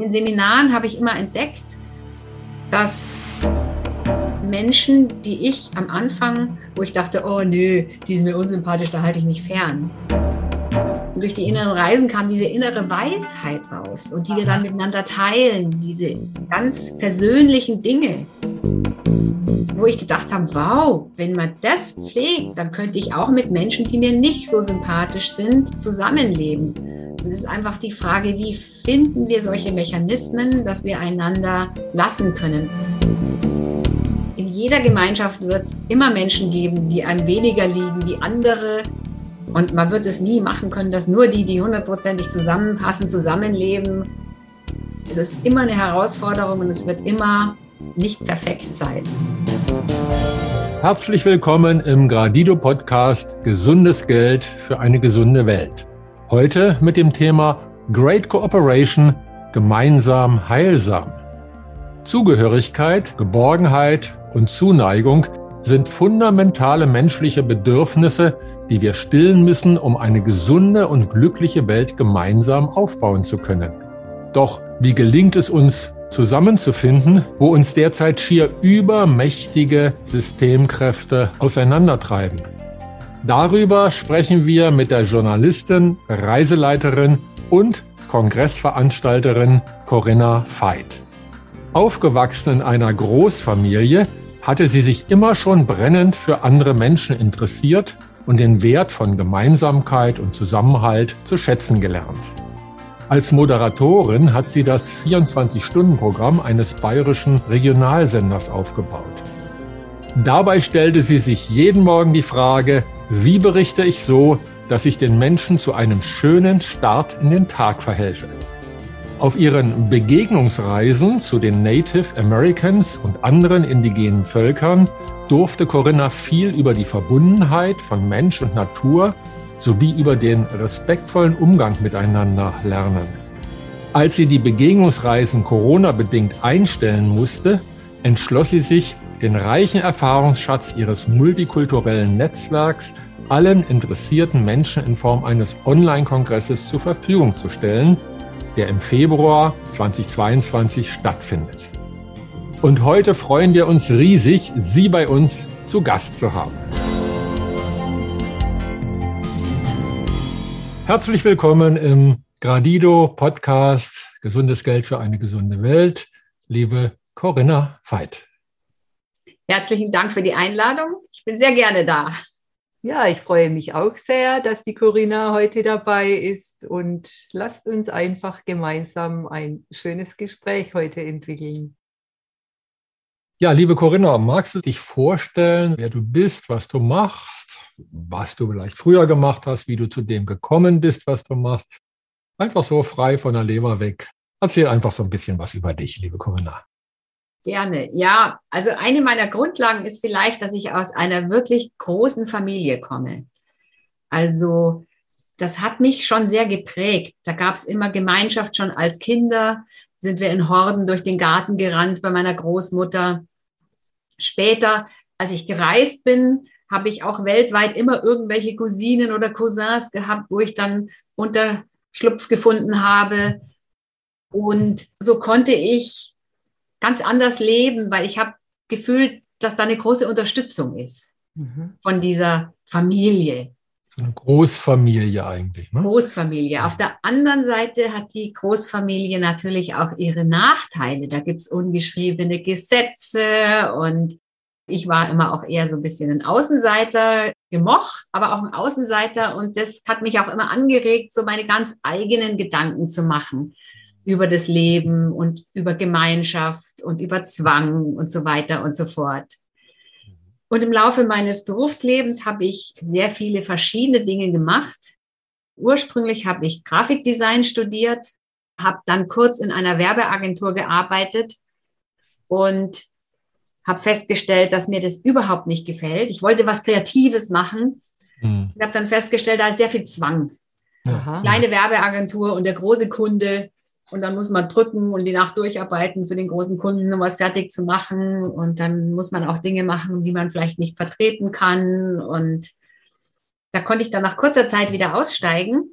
den Seminaren habe ich immer entdeckt, dass Menschen, die ich am Anfang, wo ich dachte, oh nö, die sind mir unsympathisch, da halte ich mich fern. Und durch die inneren Reisen kam diese innere Weisheit raus und die wir dann miteinander teilen, diese ganz persönlichen Dinge, wo ich gedacht habe, wow, wenn man das pflegt, dann könnte ich auch mit Menschen, die mir nicht so sympathisch sind, zusammenleben. Und es ist einfach die Frage, wie finden wir solche Mechanismen, dass wir einander lassen können. In jeder Gemeinschaft wird es immer Menschen geben, die einem weniger liegen wie andere. Und man wird es nie machen können, dass nur die, die hundertprozentig zusammenpassen, zusammenleben. Es ist immer eine Herausforderung und es wird immer nicht perfekt sein. Herzlich willkommen im Gradido Podcast Gesundes Geld für eine gesunde Welt. Heute mit dem Thema Great Cooperation, gemeinsam heilsam. Zugehörigkeit, Geborgenheit und Zuneigung sind fundamentale menschliche Bedürfnisse, die wir stillen müssen, um eine gesunde und glückliche Welt gemeinsam aufbauen zu können. Doch wie gelingt es uns, zusammenzufinden, wo uns derzeit schier übermächtige Systemkräfte auseinandertreiben? Darüber sprechen wir mit der Journalistin, Reiseleiterin und Kongressveranstalterin Corinna Veit. Aufgewachsen in einer Großfamilie hatte sie sich immer schon brennend für andere Menschen interessiert und den Wert von Gemeinsamkeit und Zusammenhalt zu schätzen gelernt. Als Moderatorin hat sie das 24-Stunden-Programm eines bayerischen Regionalsenders aufgebaut. Dabei stellte sie sich jeden Morgen die Frage, wie berichte ich so, dass ich den Menschen zu einem schönen Start in den Tag verhelfe? Auf ihren Begegnungsreisen zu den Native Americans und anderen indigenen Völkern durfte Corinna viel über die Verbundenheit von Mensch und Natur sowie über den respektvollen Umgang miteinander lernen. Als sie die Begegnungsreisen Corona-bedingt einstellen musste, entschloss sie sich, den reichen Erfahrungsschatz ihres multikulturellen Netzwerks allen interessierten Menschen in Form eines Online-Kongresses zur Verfügung zu stellen, der im Februar 2022 stattfindet. Und heute freuen wir uns riesig, Sie bei uns zu Gast zu haben. Herzlich willkommen im Gradido Podcast Gesundes Geld für eine gesunde Welt, liebe Corinna Veit. Herzlichen Dank für die Einladung. Ich bin sehr gerne da. Ja, ich freue mich auch sehr, dass die Corinna heute dabei ist und lasst uns einfach gemeinsam ein schönes Gespräch heute entwickeln. Ja, liebe Corinna, magst du dich vorstellen, wer du bist, was du machst, was du vielleicht früher gemacht hast, wie du zu dem gekommen bist, was du machst? Einfach so frei von der Leber weg. Erzähl einfach so ein bisschen was über dich, liebe Corinna. Gerne. Ja, also eine meiner Grundlagen ist vielleicht, dass ich aus einer wirklich großen Familie komme. Also das hat mich schon sehr geprägt. Da gab es immer Gemeinschaft schon als Kinder. Sind wir in Horden durch den Garten gerannt bei meiner Großmutter. Später, als ich gereist bin, habe ich auch weltweit immer irgendwelche Cousinen oder Cousins gehabt, wo ich dann Unterschlupf gefunden habe. Und so konnte ich ganz anders leben, weil ich habe gefühlt, dass da eine große Unterstützung ist mhm. von dieser Familie. So eine Großfamilie eigentlich. Ne? Großfamilie. Auf der anderen Seite hat die Großfamilie natürlich auch ihre Nachteile. Da gibt es ungeschriebene Gesetze und ich war immer auch eher so ein bisschen ein Außenseiter, gemocht, aber auch ein Außenseiter. Und das hat mich auch immer angeregt, so meine ganz eigenen Gedanken zu machen über das Leben und über Gemeinschaft und über Zwang und so weiter und so fort. Und im Laufe meines Berufslebens habe ich sehr viele verschiedene Dinge gemacht. Ursprünglich habe ich Grafikdesign studiert, habe dann kurz in einer Werbeagentur gearbeitet und habe festgestellt, dass mir das überhaupt nicht gefällt. Ich wollte was Kreatives machen. Mhm. Ich habe dann festgestellt, da ist sehr viel Zwang. Aha. Kleine Werbeagentur und der große Kunde und dann muss man drücken und die Nacht durcharbeiten für den großen Kunden, um was fertig zu machen. Und dann muss man auch Dinge machen, die man vielleicht nicht vertreten kann. Und da konnte ich dann nach kurzer Zeit wieder aussteigen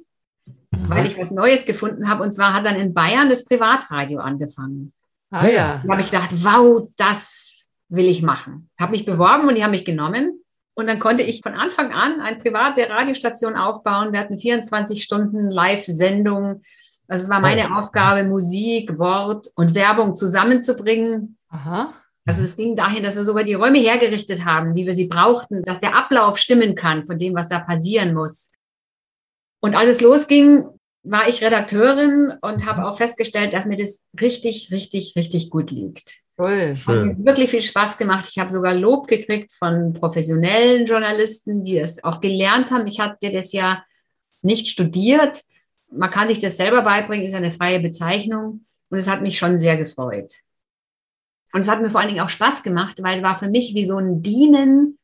mhm. weil ich was Neues gefunden habe. Und zwar hat dann in Bayern das Privatradio angefangen. Ah ja. Da habe ich gedacht, wow, das will ich machen. Habe mich beworben und die haben mich genommen. Und dann konnte ich von Anfang an eine private Radiostation aufbauen. Wir hatten 24 Stunden Live-Sendung. Also es war meine oh. Aufgabe, Musik, Wort und Werbung zusammenzubringen. Aha. Also es ging dahin, dass wir sogar die Räume hergerichtet haben, wie wir sie brauchten, dass der Ablauf stimmen kann von dem, was da passieren muss. Und als es losging, war ich Redakteurin und habe auch festgestellt, dass mir das richtig, richtig, richtig gut liegt. Toll. Schön. Hat mir wirklich viel Spaß gemacht. Ich habe sogar Lob gekriegt von professionellen Journalisten, die es auch gelernt haben. Ich hatte das ja nicht studiert. Man kann sich das selber beibringen, ist eine freie Bezeichnung. Und es hat mich schon sehr gefreut. Und es hat mir vor allen Dingen auch Spaß gemacht, weil es war für mich wie so ein Dienen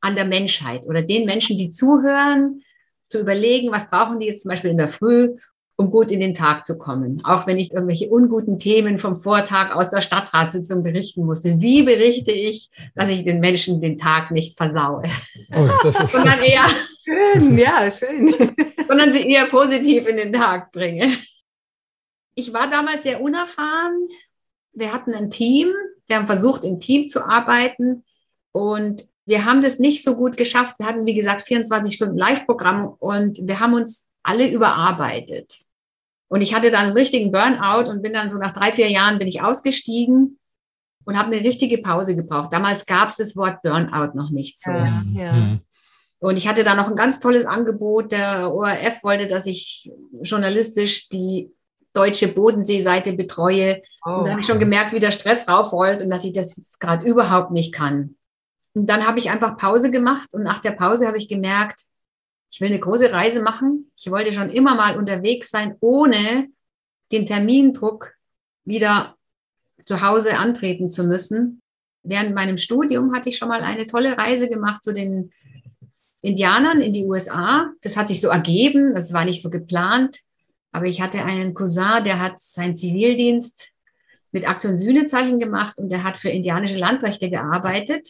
an der Menschheit oder den Menschen, die zuhören, zu überlegen, was brauchen die jetzt zum Beispiel in der Früh, um gut in den Tag zu kommen. Auch wenn ich irgendwelche unguten Themen vom Vortag aus der Stadtratssitzung berichten musste. Wie berichte ich, dass ich den Menschen den Tag nicht versaue? Oh, sondern eher, schön, ja, schön. sondern sie eher positiv in den Tag bringe. Ich war damals sehr unerfahren. Wir hatten ein Team. Wir haben versucht, im Team zu arbeiten. Und wir haben das nicht so gut geschafft. Wir hatten, wie gesagt, 24 Stunden Live-Programm und wir haben uns alle überarbeitet. Und ich hatte dann einen richtigen Burnout und bin dann so nach drei, vier Jahren bin ich ausgestiegen und habe eine richtige Pause gebraucht. Damals gab es das Wort Burnout noch nicht so. Ja, ja. Und ich hatte da noch ein ganz tolles Angebot. Der ORF wollte, dass ich journalistisch die deutsche Bodenseeseite betreue. Oh. Und da habe ich schon gemerkt, wie der Stress raufrollt und dass ich das gerade überhaupt nicht kann. Und dann habe ich einfach Pause gemacht und nach der Pause habe ich gemerkt, ich will eine große Reise machen. Ich wollte schon immer mal unterwegs sein, ohne den Termindruck wieder zu Hause antreten zu müssen. Während meinem Studium hatte ich schon mal eine tolle Reise gemacht zu den Indianern in die USA. Das hat sich so ergeben, das war nicht so geplant. Aber ich hatte einen Cousin, der hat seinen Zivildienst mit Aktion Sühnezeichen gemacht und der hat für indianische Landrechte gearbeitet.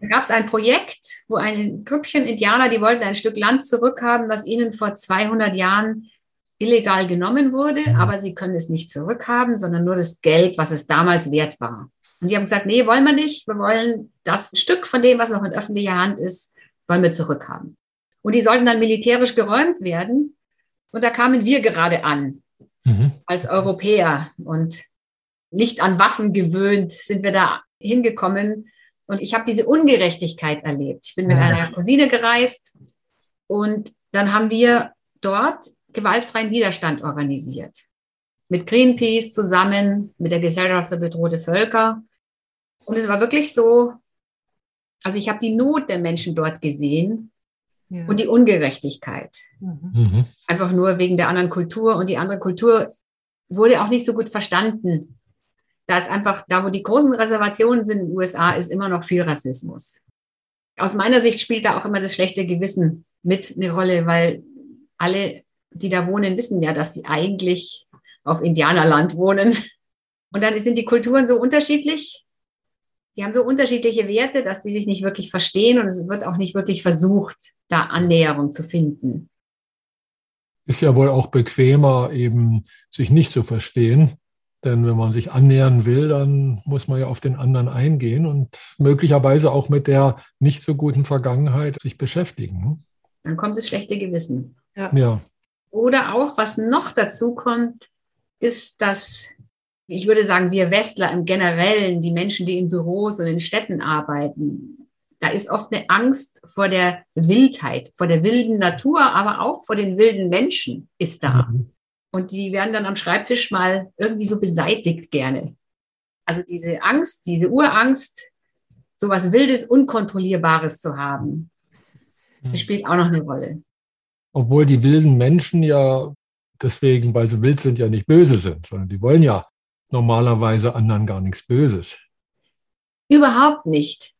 Da gab es ein Projekt, wo ein Grüppchen Indianer, die wollten ein Stück Land zurückhaben, was ihnen vor 200 Jahren illegal genommen wurde, mhm. aber sie können es nicht zurückhaben, sondern nur das Geld, was es damals wert war. Und die haben gesagt, nee, wollen wir nicht. Wir wollen das Stück von dem, was noch in öffentlicher Hand ist, wollen wir zurückhaben. Und die sollten dann militärisch geräumt werden. Und da kamen wir gerade an, mhm. als Europäer. Und nicht an Waffen gewöhnt sind wir da hingekommen und ich habe diese Ungerechtigkeit erlebt. Ich bin mit einer Cousine gereist und dann haben wir dort gewaltfreien Widerstand organisiert. Mit Greenpeace zusammen, mit der Gesellschaft für bedrohte Völker. Und es war wirklich so, also ich habe die Not der Menschen dort gesehen ja. und die Ungerechtigkeit. Mhm. mhm. Einfach nur wegen der anderen Kultur. Und die andere Kultur wurde auch nicht so gut verstanden da ist einfach, da wo die großen Reservationen sind in den USA, ist immer noch viel Rassismus. Aus meiner Sicht spielt da auch immer das schlechte Gewissen mit eine Rolle, weil alle, die da wohnen, wissen ja, dass sie eigentlich auf Indianerland wohnen. Und dann sind die Kulturen so unterschiedlich. Die haben so unterschiedliche Werte, dass die sich nicht wirklich verstehen und es wird auch nicht wirklich versucht, da Annäherung zu finden. Ist ja wohl auch bequemer, eben sich nicht zu verstehen denn wenn man sich annähern will, dann muss man ja auf den anderen eingehen und möglicherweise auch mit der nicht so guten Vergangenheit sich beschäftigen. Dann kommt das schlechte Gewissen. Ja. ja. Oder auch, was noch dazu kommt, ist, dass ich würde sagen, wir Westler im Generellen, die Menschen, die in Büros und in Städten arbeiten, da ist oft eine Angst vor der Wildheit, vor der wilden Natur, aber auch vor den wilden Menschen ist da. Mhm. Und die werden dann am Schreibtisch mal irgendwie so beseitigt gerne. Also diese Angst, diese Urangst, so was Wildes, Unkontrollierbares zu haben, das hm. spielt auch noch eine Rolle. Obwohl die wilden Menschen ja deswegen, weil sie wild sind, ja nicht böse sind, sondern die wollen ja normalerweise anderen gar nichts Böses. Überhaupt nicht.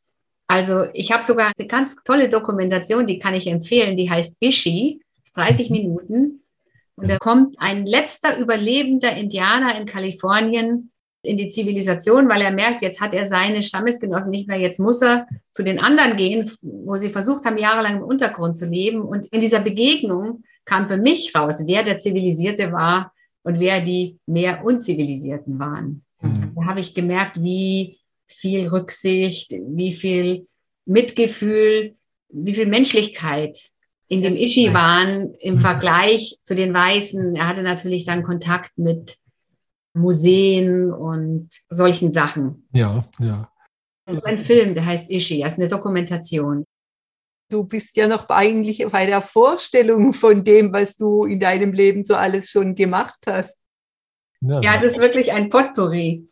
Also ich habe sogar eine ganz tolle Dokumentation, die kann ich empfehlen, die heißt Ishi, ist 30 mhm. Minuten. Und da kommt ein letzter überlebender Indianer in Kalifornien in die Zivilisation, weil er merkt, jetzt hat er seine Stammesgenossen nicht mehr, jetzt muss er zu den anderen gehen, wo sie versucht haben, jahrelang im Untergrund zu leben. Und in dieser Begegnung kam für mich raus, wer der Zivilisierte war und wer die mehr Unzivilisierten waren. Mhm. Da habe ich gemerkt, wie viel Rücksicht, wie viel Mitgefühl, wie viel Menschlichkeit in dem Ishi waren im mhm. Vergleich zu den Weißen. Er hatte natürlich dann Kontakt mit Museen und solchen Sachen. Ja, ja. Das ist ein Film, der heißt Ishi, das ist eine Dokumentation. Du bist ja noch eigentlich bei der Vorstellung von dem, was du in deinem Leben so alles schon gemacht hast. Ja, ja es ist wirklich ein Potpourri.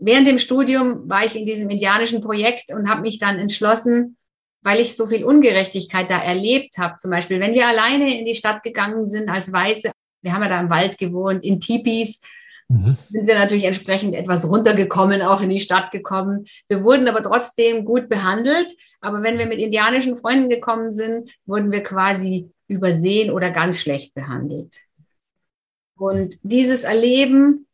Während dem Studium war ich in diesem indianischen Projekt und habe mich dann entschlossen, weil ich so viel Ungerechtigkeit da erlebt habe. Zum Beispiel, wenn wir alleine in die Stadt gegangen sind als Weiße, wir haben ja da im Wald gewohnt, in Tipis, mhm. sind wir natürlich entsprechend etwas runtergekommen, auch in die Stadt gekommen. Wir wurden aber trotzdem gut behandelt. Aber wenn wir mit indianischen Freunden gekommen sind, wurden wir quasi übersehen oder ganz schlecht behandelt. Und dieses Erleben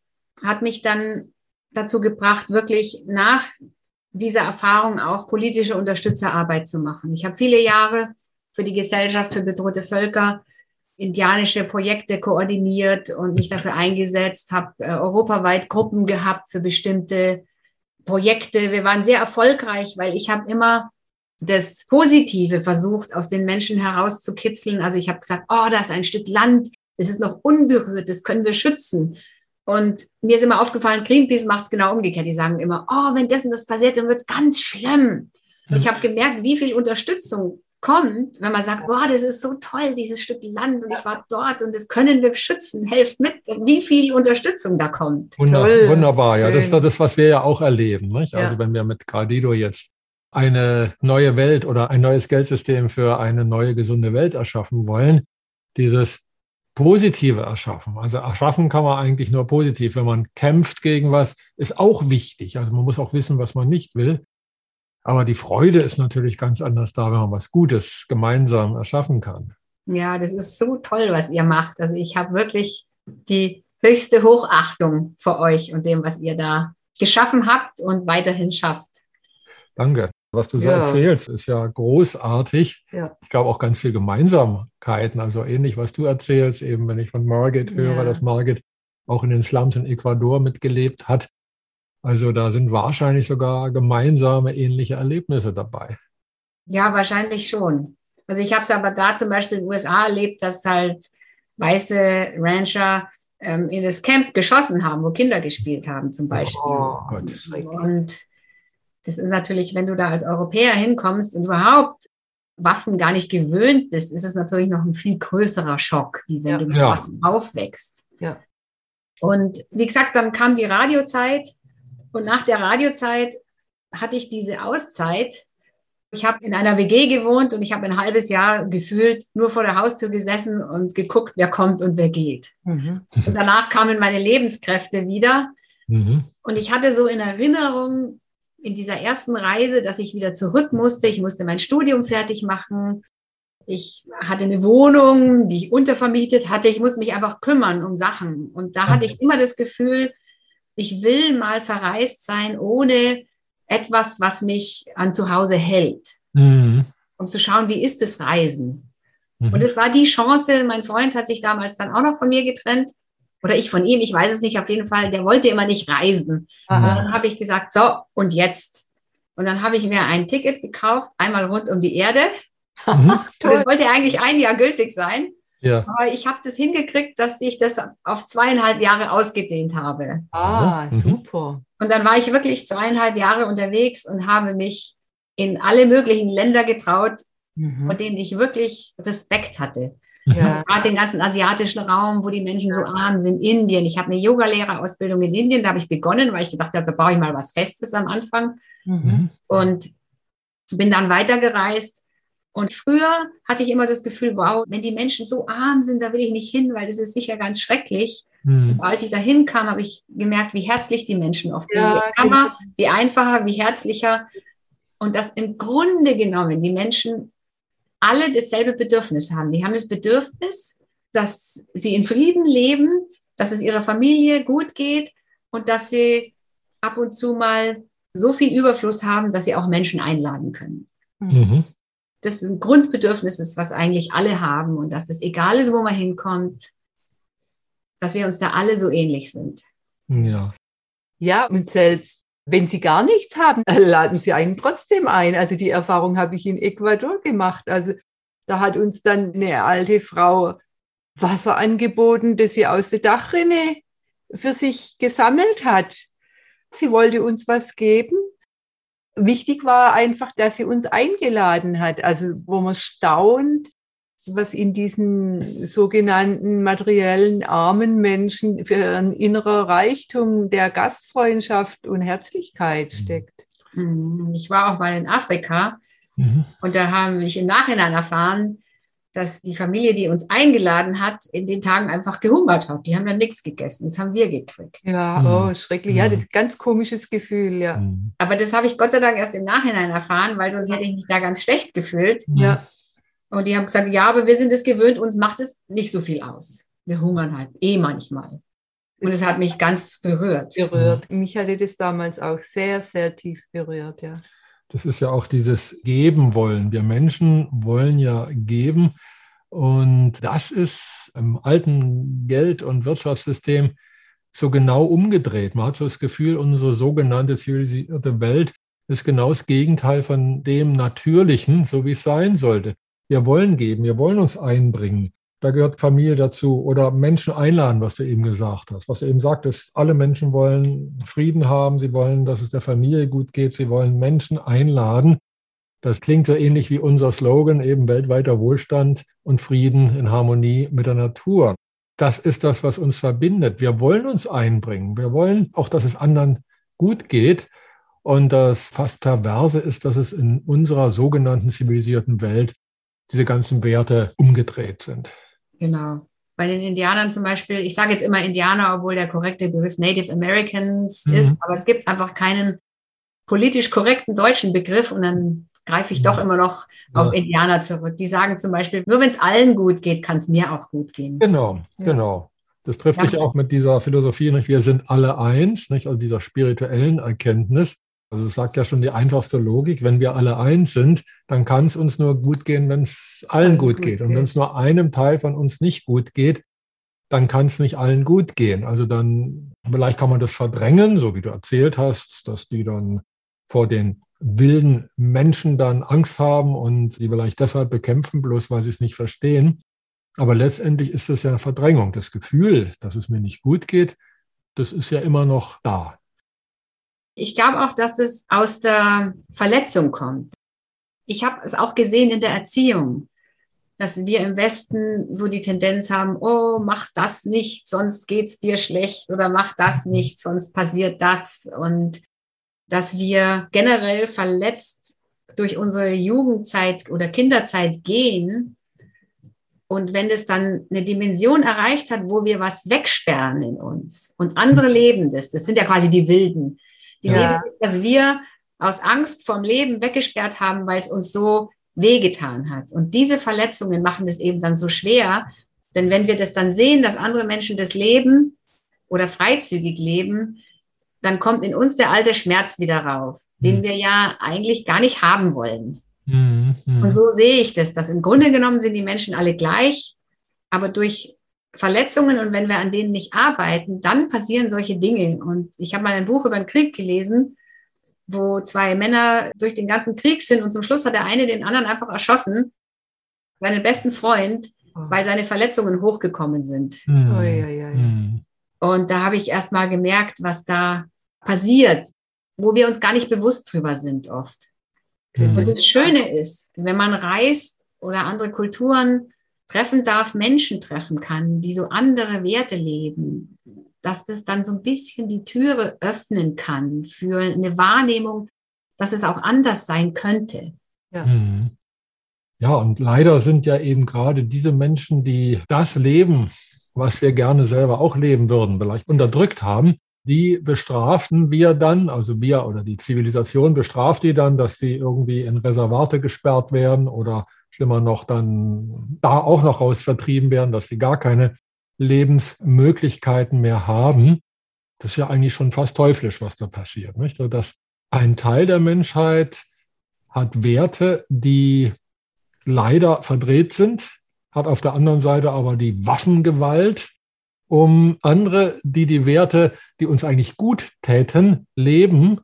hat mich dann dazu gebracht, wirklich nach dieser Erfahrung auch politische Unterstützerarbeit zu machen. Ich habe viele Jahre für die Gesellschaft für bedrohte Völker indianische Projekte koordiniert und mich dafür eingesetzt, habe äh, europaweit Gruppen gehabt für bestimmte Projekte. Wir waren sehr erfolgreich, weil ich habe immer das Positive versucht, aus den Menschen herauszukitzeln. Also ich habe gesagt, oh, da ist ein Stück Land, es ist noch unberührt, das können wir schützen. Und mir ist immer aufgefallen, Greenpeace macht es genau umgekehrt. Die sagen immer, oh, wenn das und das passiert, dann wird es ganz schlimm. Mhm. Ich habe gemerkt, wie viel Unterstützung kommt, wenn man sagt, boah, das ist so toll, dieses Stück Land und ich war dort und das können wir schützen, helft mit, wie viel Unterstützung da kommt. Wunder, wunderbar, ja, das ist das, was wir ja auch erleben. Nicht? Ja. Also wenn wir mit Gradido jetzt eine neue Welt oder ein neues Geldsystem für eine neue gesunde Welt erschaffen wollen, dieses Positive erschaffen. Also erschaffen kann man eigentlich nur positiv. Wenn man kämpft gegen was, ist auch wichtig. Also man muss auch wissen, was man nicht will. Aber die Freude ist natürlich ganz anders da, wenn man was Gutes gemeinsam erschaffen kann. Ja, das ist so toll, was ihr macht. Also ich habe wirklich die höchste Hochachtung vor euch und dem, was ihr da geschaffen habt und weiterhin schafft. Danke. Was du so ja. erzählst, ist ja großartig. Ja. Ich glaube auch ganz viel Gemeinsamkeiten, also ähnlich, was du erzählst, eben wenn ich von Margit höre, ja. dass Margit auch in den Slums in Ecuador mitgelebt hat. Also da sind wahrscheinlich sogar gemeinsame ähnliche Erlebnisse dabei. Ja, wahrscheinlich schon. Also ich habe es aber da zum Beispiel in den USA erlebt, dass halt weiße Rancher ähm, in das Camp geschossen haben, wo Kinder gespielt haben zum Beispiel. Oh, Gott. Und das ist natürlich, wenn du da als Europäer hinkommst und überhaupt Waffen gar nicht gewöhnt bist, ist es natürlich noch ein viel größerer Schock, wie wenn ja. du mit ja. Waffen aufwächst. Ja. Und wie gesagt, dann kam die Radiozeit und nach der Radiozeit hatte ich diese Auszeit. Ich habe in einer WG gewohnt und ich habe ein halbes Jahr gefühlt nur vor der Haustür gesessen und geguckt, wer kommt und wer geht. Mhm. Und danach kamen meine Lebenskräfte wieder. Mhm. Und ich hatte so in Erinnerung, in dieser ersten Reise, dass ich wieder zurück musste. Ich musste mein Studium fertig machen. Ich hatte eine Wohnung, die ich untervermietet hatte. Ich musste mich einfach kümmern um Sachen. Und da hatte ich immer das Gefühl, ich will mal verreist sein, ohne etwas, was mich an zu Hause hält. Mhm. Um zu schauen, wie ist das Reisen? Mhm. Und es war die Chance, mein Freund hat sich damals dann auch noch von mir getrennt oder ich von ihm, ich weiß es nicht, auf jeden Fall, der wollte immer nicht reisen. Aha. Und dann habe ich gesagt, so, und jetzt? Und dann habe ich mir ein Ticket gekauft, einmal rund um die Erde. Mhm. das wollte eigentlich ein Jahr gültig sein. Ja. Aber ich habe das hingekriegt, dass ich das auf zweieinhalb Jahre ausgedehnt habe. Ah, mhm. super. Und dann war ich wirklich zweieinhalb Jahre unterwegs und habe mich in alle möglichen Länder getraut, mhm. von denen ich wirklich Respekt hatte. Ja. Also gerade den ganzen asiatischen Raum, wo die Menschen so arm sind, Indien. Ich habe eine Yogalehrerausbildung in Indien, da habe ich begonnen, weil ich gedacht habe, da brauche ich mal was Festes am Anfang. Mhm. Und bin dann weitergereist. Und früher hatte ich immer das Gefühl, wow, wenn die Menschen so arm sind, da will ich nicht hin, weil das ist sicher ganz schrecklich. Mhm. als ich da hinkam, habe ich gemerkt, wie herzlich die Menschen oft sind. Ja, wie ärmer, genau. wie einfacher, wie herzlicher. Und dass im Grunde genommen die Menschen alle dasselbe Bedürfnis haben. Die haben das Bedürfnis, dass sie in Frieden leben, dass es ihrer Familie gut geht und dass sie ab und zu mal so viel Überfluss haben, dass sie auch Menschen einladen können. Mhm. das ein Grundbedürfnis ist, was eigentlich alle haben und dass es egal ist, wo man hinkommt, dass wir uns da alle so ähnlich sind. Ja. Ja, und selbst wenn sie gar nichts haben, laden sie einen trotzdem ein. Also die Erfahrung habe ich in Ecuador gemacht. Also da hat uns dann eine alte Frau Wasser angeboten, das sie aus der Dachrinne für sich gesammelt hat. Sie wollte uns was geben. Wichtig war einfach, dass sie uns eingeladen hat. Also wo man staunt, was in diesen sogenannten materiellen armen Menschen für ein innerer Reichtum der Gastfreundschaft und Herzlichkeit mhm. steckt. Mhm. Ich war auch mal in Afrika mhm. und da haben wir im Nachhinein erfahren, dass die Familie, die uns eingeladen hat, in den Tagen einfach gehungert hat. Die haben dann nichts gegessen. Das haben wir gekriegt. Ja, mhm. oh, schrecklich. Ja, das ist ein ganz komisches Gefühl, ja. Aber das habe ich Gott sei Dank erst im Nachhinein erfahren, weil sonst hätte ich mich da ganz schlecht gefühlt. Ja. Und die haben gesagt, ja, aber wir sind es gewöhnt, uns macht es nicht so viel aus. Wir hungern halt eh manchmal. Und es hat mich ganz berührt. Berührt. Mich hatte das damals auch sehr, sehr tief berührt, ja. Das ist ja auch dieses Geben wollen. Wir Menschen wollen ja geben. Und das ist im alten Geld- und Wirtschaftssystem so genau umgedreht. Man hat so das Gefühl, unsere sogenannte zivilisierte Welt ist genau das Gegenteil von dem Natürlichen, so wie es sein sollte. Wir wollen geben, wir wollen uns einbringen. Da gehört Familie dazu oder Menschen einladen, was du eben gesagt hast. Was du eben sagtest, alle Menschen wollen Frieden haben, sie wollen, dass es der Familie gut geht, sie wollen Menschen einladen. Das klingt so ähnlich wie unser Slogan, eben weltweiter Wohlstand und Frieden in Harmonie mit der Natur. Das ist das, was uns verbindet. Wir wollen uns einbringen. Wir wollen auch, dass es anderen gut geht. Und das fast perverse ist, dass es in unserer sogenannten zivilisierten Welt diese ganzen Werte umgedreht sind. Genau. Bei den Indianern zum Beispiel, ich sage jetzt immer Indianer, obwohl der korrekte Begriff Native Americans mhm. ist, aber es gibt einfach keinen politisch korrekten deutschen Begriff und dann greife ich doch immer noch ja. auf Indianer zurück. Die sagen zum Beispiel, nur wenn es allen gut geht, kann es mir auch gut gehen. Genau, ja. genau. Das trifft ja. sich auch mit dieser Philosophie, nicht? wir sind alle eins, nicht? also dieser spirituellen Erkenntnis. Also es sagt ja schon die einfachste Logik, wenn wir alle eins sind, dann kann es uns nur gut gehen, wenn es allen gut, gut geht. Und wenn es nur einem Teil von uns nicht gut geht, dann kann es nicht allen gut gehen. Also dann, vielleicht kann man das verdrängen, so wie du erzählt hast, dass die dann vor den wilden Menschen dann Angst haben und sie vielleicht deshalb bekämpfen, bloß weil sie es nicht verstehen. Aber letztendlich ist das ja Verdrängung. Das Gefühl, dass es mir nicht gut geht, das ist ja immer noch da. Ich glaube auch, dass es aus der Verletzung kommt. Ich habe es auch gesehen in der Erziehung, dass wir im Westen so die Tendenz haben, oh, mach das nicht, sonst geht's dir schlecht oder mach das nicht, sonst passiert das und dass wir generell verletzt durch unsere Jugendzeit oder Kinderzeit gehen und wenn es dann eine Dimension erreicht hat, wo wir was wegsperren in uns und andere leben das, das sind ja quasi die Wilden, die ja. Leben, dass wir aus Angst vom Leben weggesperrt haben, weil es uns so wehgetan hat. Und diese Verletzungen machen es eben dann so schwer. Denn wenn wir das dann sehen, dass andere Menschen das leben oder freizügig leben, dann kommt in uns der alte Schmerz wieder rauf, den mhm. wir ja eigentlich gar nicht haben wollen. Mhm. Und so sehe ich das, dass im Grunde genommen sind die Menschen alle gleich, aber durch Verletzungen und wenn wir an denen nicht arbeiten, dann passieren solche Dinge. Und ich habe mal ein Buch über den Krieg gelesen, wo zwei Männer durch den ganzen Krieg sind und zum Schluss hat der eine den anderen einfach erschossen, seinen besten Freund, oh. weil seine Verletzungen hochgekommen sind. Mhm. Und da habe ich erst mal gemerkt, was da passiert, wo wir uns gar nicht bewusst drüber sind oft. Mhm. Und das Schöne ist, wenn man reist oder andere Kulturen treffen darf, Menschen treffen kann, die so andere Werte leben, dass das dann so ein bisschen die Türe öffnen kann für eine Wahrnehmung, dass es auch anders sein könnte. Ja. Mhm. Ja, und leider sind ja eben gerade diese Menschen, die das leben, was wir gerne selber auch leben würden, vielleicht unterdrückt haben, die bestrafen wir dann, also wir oder die Zivilisation bestraft die dann, dass die irgendwie in Reservate gesperrt werden oder schlimmer noch dann da auch noch raus vertrieben werden, dass sie gar keine Lebensmöglichkeiten mehr haben. Das ist ja eigentlich schon fast teuflisch, was da passiert. Nicht? Also, dass ein Teil der Menschheit hat Werte, die leider verdreht sind, hat auf der anderen Seite aber die Waffengewalt, um andere, die die Werte, die uns eigentlich gut täten, leben,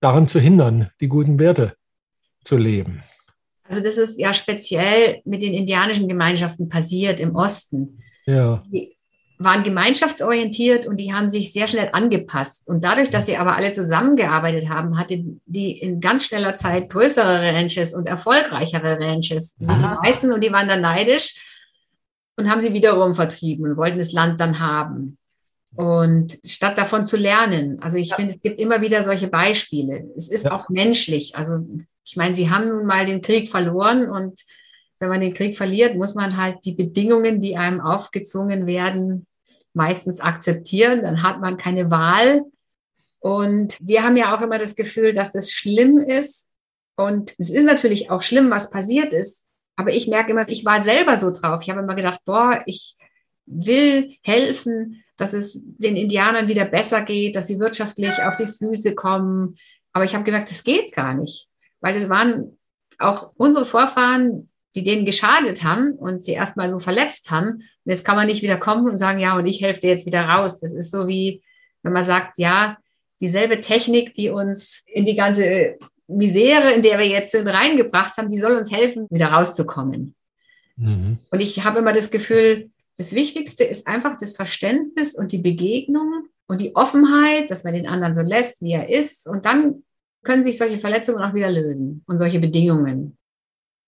daran zu hindern, die guten Werte zu leben. Also das ist ja speziell mit den indianischen Gemeinschaften passiert im Osten. Ja. Die waren gemeinschaftsorientiert und die haben sich sehr schnell angepasst. Und dadurch, dass sie aber alle zusammengearbeitet haben, hatten die in ganz schneller Zeit größere Ranches und erfolgreichere Ranches wie die meisten und die waren dann neidisch und haben sie wiederum vertrieben und wollten das Land dann haben. Und statt davon zu lernen, also ich ja. finde, es gibt immer wieder solche Beispiele. Es ist ja. auch menschlich. Also ich meine, sie haben nun mal den Krieg verloren und wenn man den Krieg verliert, muss man halt die Bedingungen, die einem aufgezwungen werden, meistens akzeptieren. Dann hat man keine Wahl. Und wir haben ja auch immer das Gefühl, dass es schlimm ist. Und es ist natürlich auch schlimm, was passiert ist. Aber ich merke immer, ich war selber so drauf. Ich habe immer gedacht, boah, ich will helfen, dass es den Indianern wieder besser geht, dass sie wirtschaftlich auf die Füße kommen. Aber ich habe gemerkt, das geht gar nicht, weil das waren auch unsere Vorfahren, die denen geschadet haben und sie erstmal so verletzt haben. Und jetzt kann man nicht wieder kommen und sagen, ja, und ich helfe dir jetzt wieder raus. Das ist so wie, wenn man sagt, ja, dieselbe Technik, die uns in die ganze Misere, in der wir jetzt sind, reingebracht haben, die soll uns helfen, wieder rauszukommen. Mhm. Und ich habe immer das Gefühl, das Wichtigste ist einfach das Verständnis und die Begegnung und die Offenheit, dass man den anderen so lässt, wie er ist. Und dann können sich solche Verletzungen auch wieder lösen und solche Bedingungen.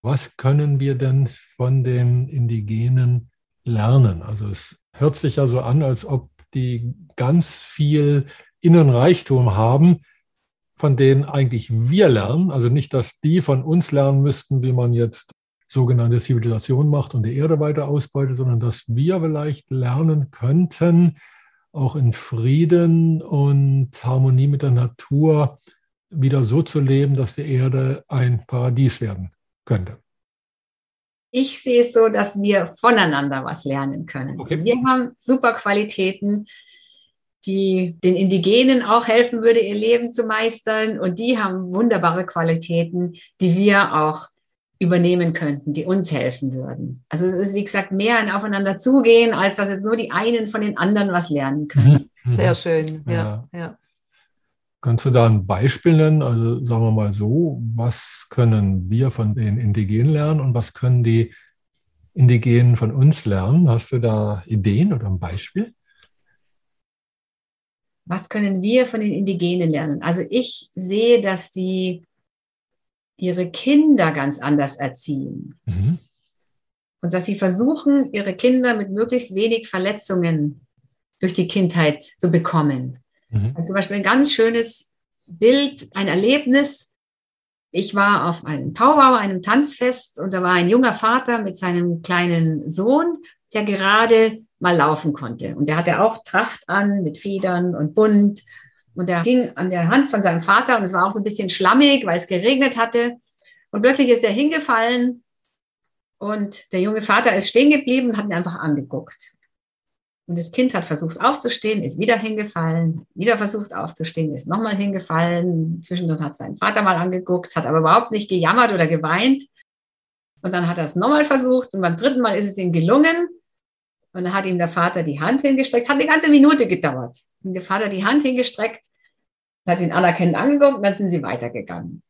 Was können wir denn von den Indigenen lernen? Also es hört sich ja so an, als ob die ganz viel Innenreichtum haben, von denen eigentlich wir lernen. Also nicht, dass die von uns lernen müssten, wie man jetzt sogenannte Zivilisation macht und die Erde weiter ausbeutet, sondern dass wir vielleicht lernen könnten, auch in Frieden und Harmonie mit der Natur wieder so zu leben, dass die Erde ein Paradies werden könnte. Ich sehe es so, dass wir voneinander was lernen können. Okay. Wir haben super Qualitäten, die den Indigenen auch helfen würde, ihr Leben zu meistern. Und die haben wunderbare Qualitäten, die wir auch übernehmen könnten, die uns helfen würden. Also es ist, wie gesagt, mehr ein Aufeinander zugehen, als dass jetzt nur die einen von den anderen was lernen können. Mhm. Sehr schön, ja. ja. ja. Kannst du da ein Beispiel nennen? Also sagen wir mal so, was können wir von den Indigenen lernen und was können die Indigenen von uns lernen? Hast du da Ideen oder ein Beispiel? Was können wir von den Indigenen lernen? Also ich sehe, dass die ihre Kinder ganz anders erziehen. Mhm. Und dass sie versuchen, ihre Kinder mit möglichst wenig Verletzungen durch die Kindheit zu bekommen. Mhm. Also zum Beispiel ein ganz schönes Bild, ein Erlebnis. Ich war auf einem Powwow, einem Tanzfest, und da war ein junger Vater mit seinem kleinen Sohn, der gerade mal laufen konnte. Und der hatte auch Tracht an mit Federn und bunt. Und der hing an der Hand von seinem Vater und es war auch so ein bisschen schlammig, weil es geregnet hatte. Und plötzlich ist er hingefallen und der junge Vater ist stehen geblieben und hat ihn einfach angeguckt. Und das Kind hat versucht aufzustehen, ist wieder hingefallen, wieder versucht aufzustehen, ist nochmal hingefallen. Zwischendurch hat seinen Vater mal angeguckt, hat aber überhaupt nicht gejammert oder geweint. Und dann hat er es nochmal versucht und beim dritten Mal ist es ihm gelungen. Und dann hat ihm der Vater die Hand hingestreckt. Es hat eine ganze Minute gedauert. Und der Vater die Hand hingestreckt, hat ihn anerkennend angeguckt und dann sind sie weitergegangen.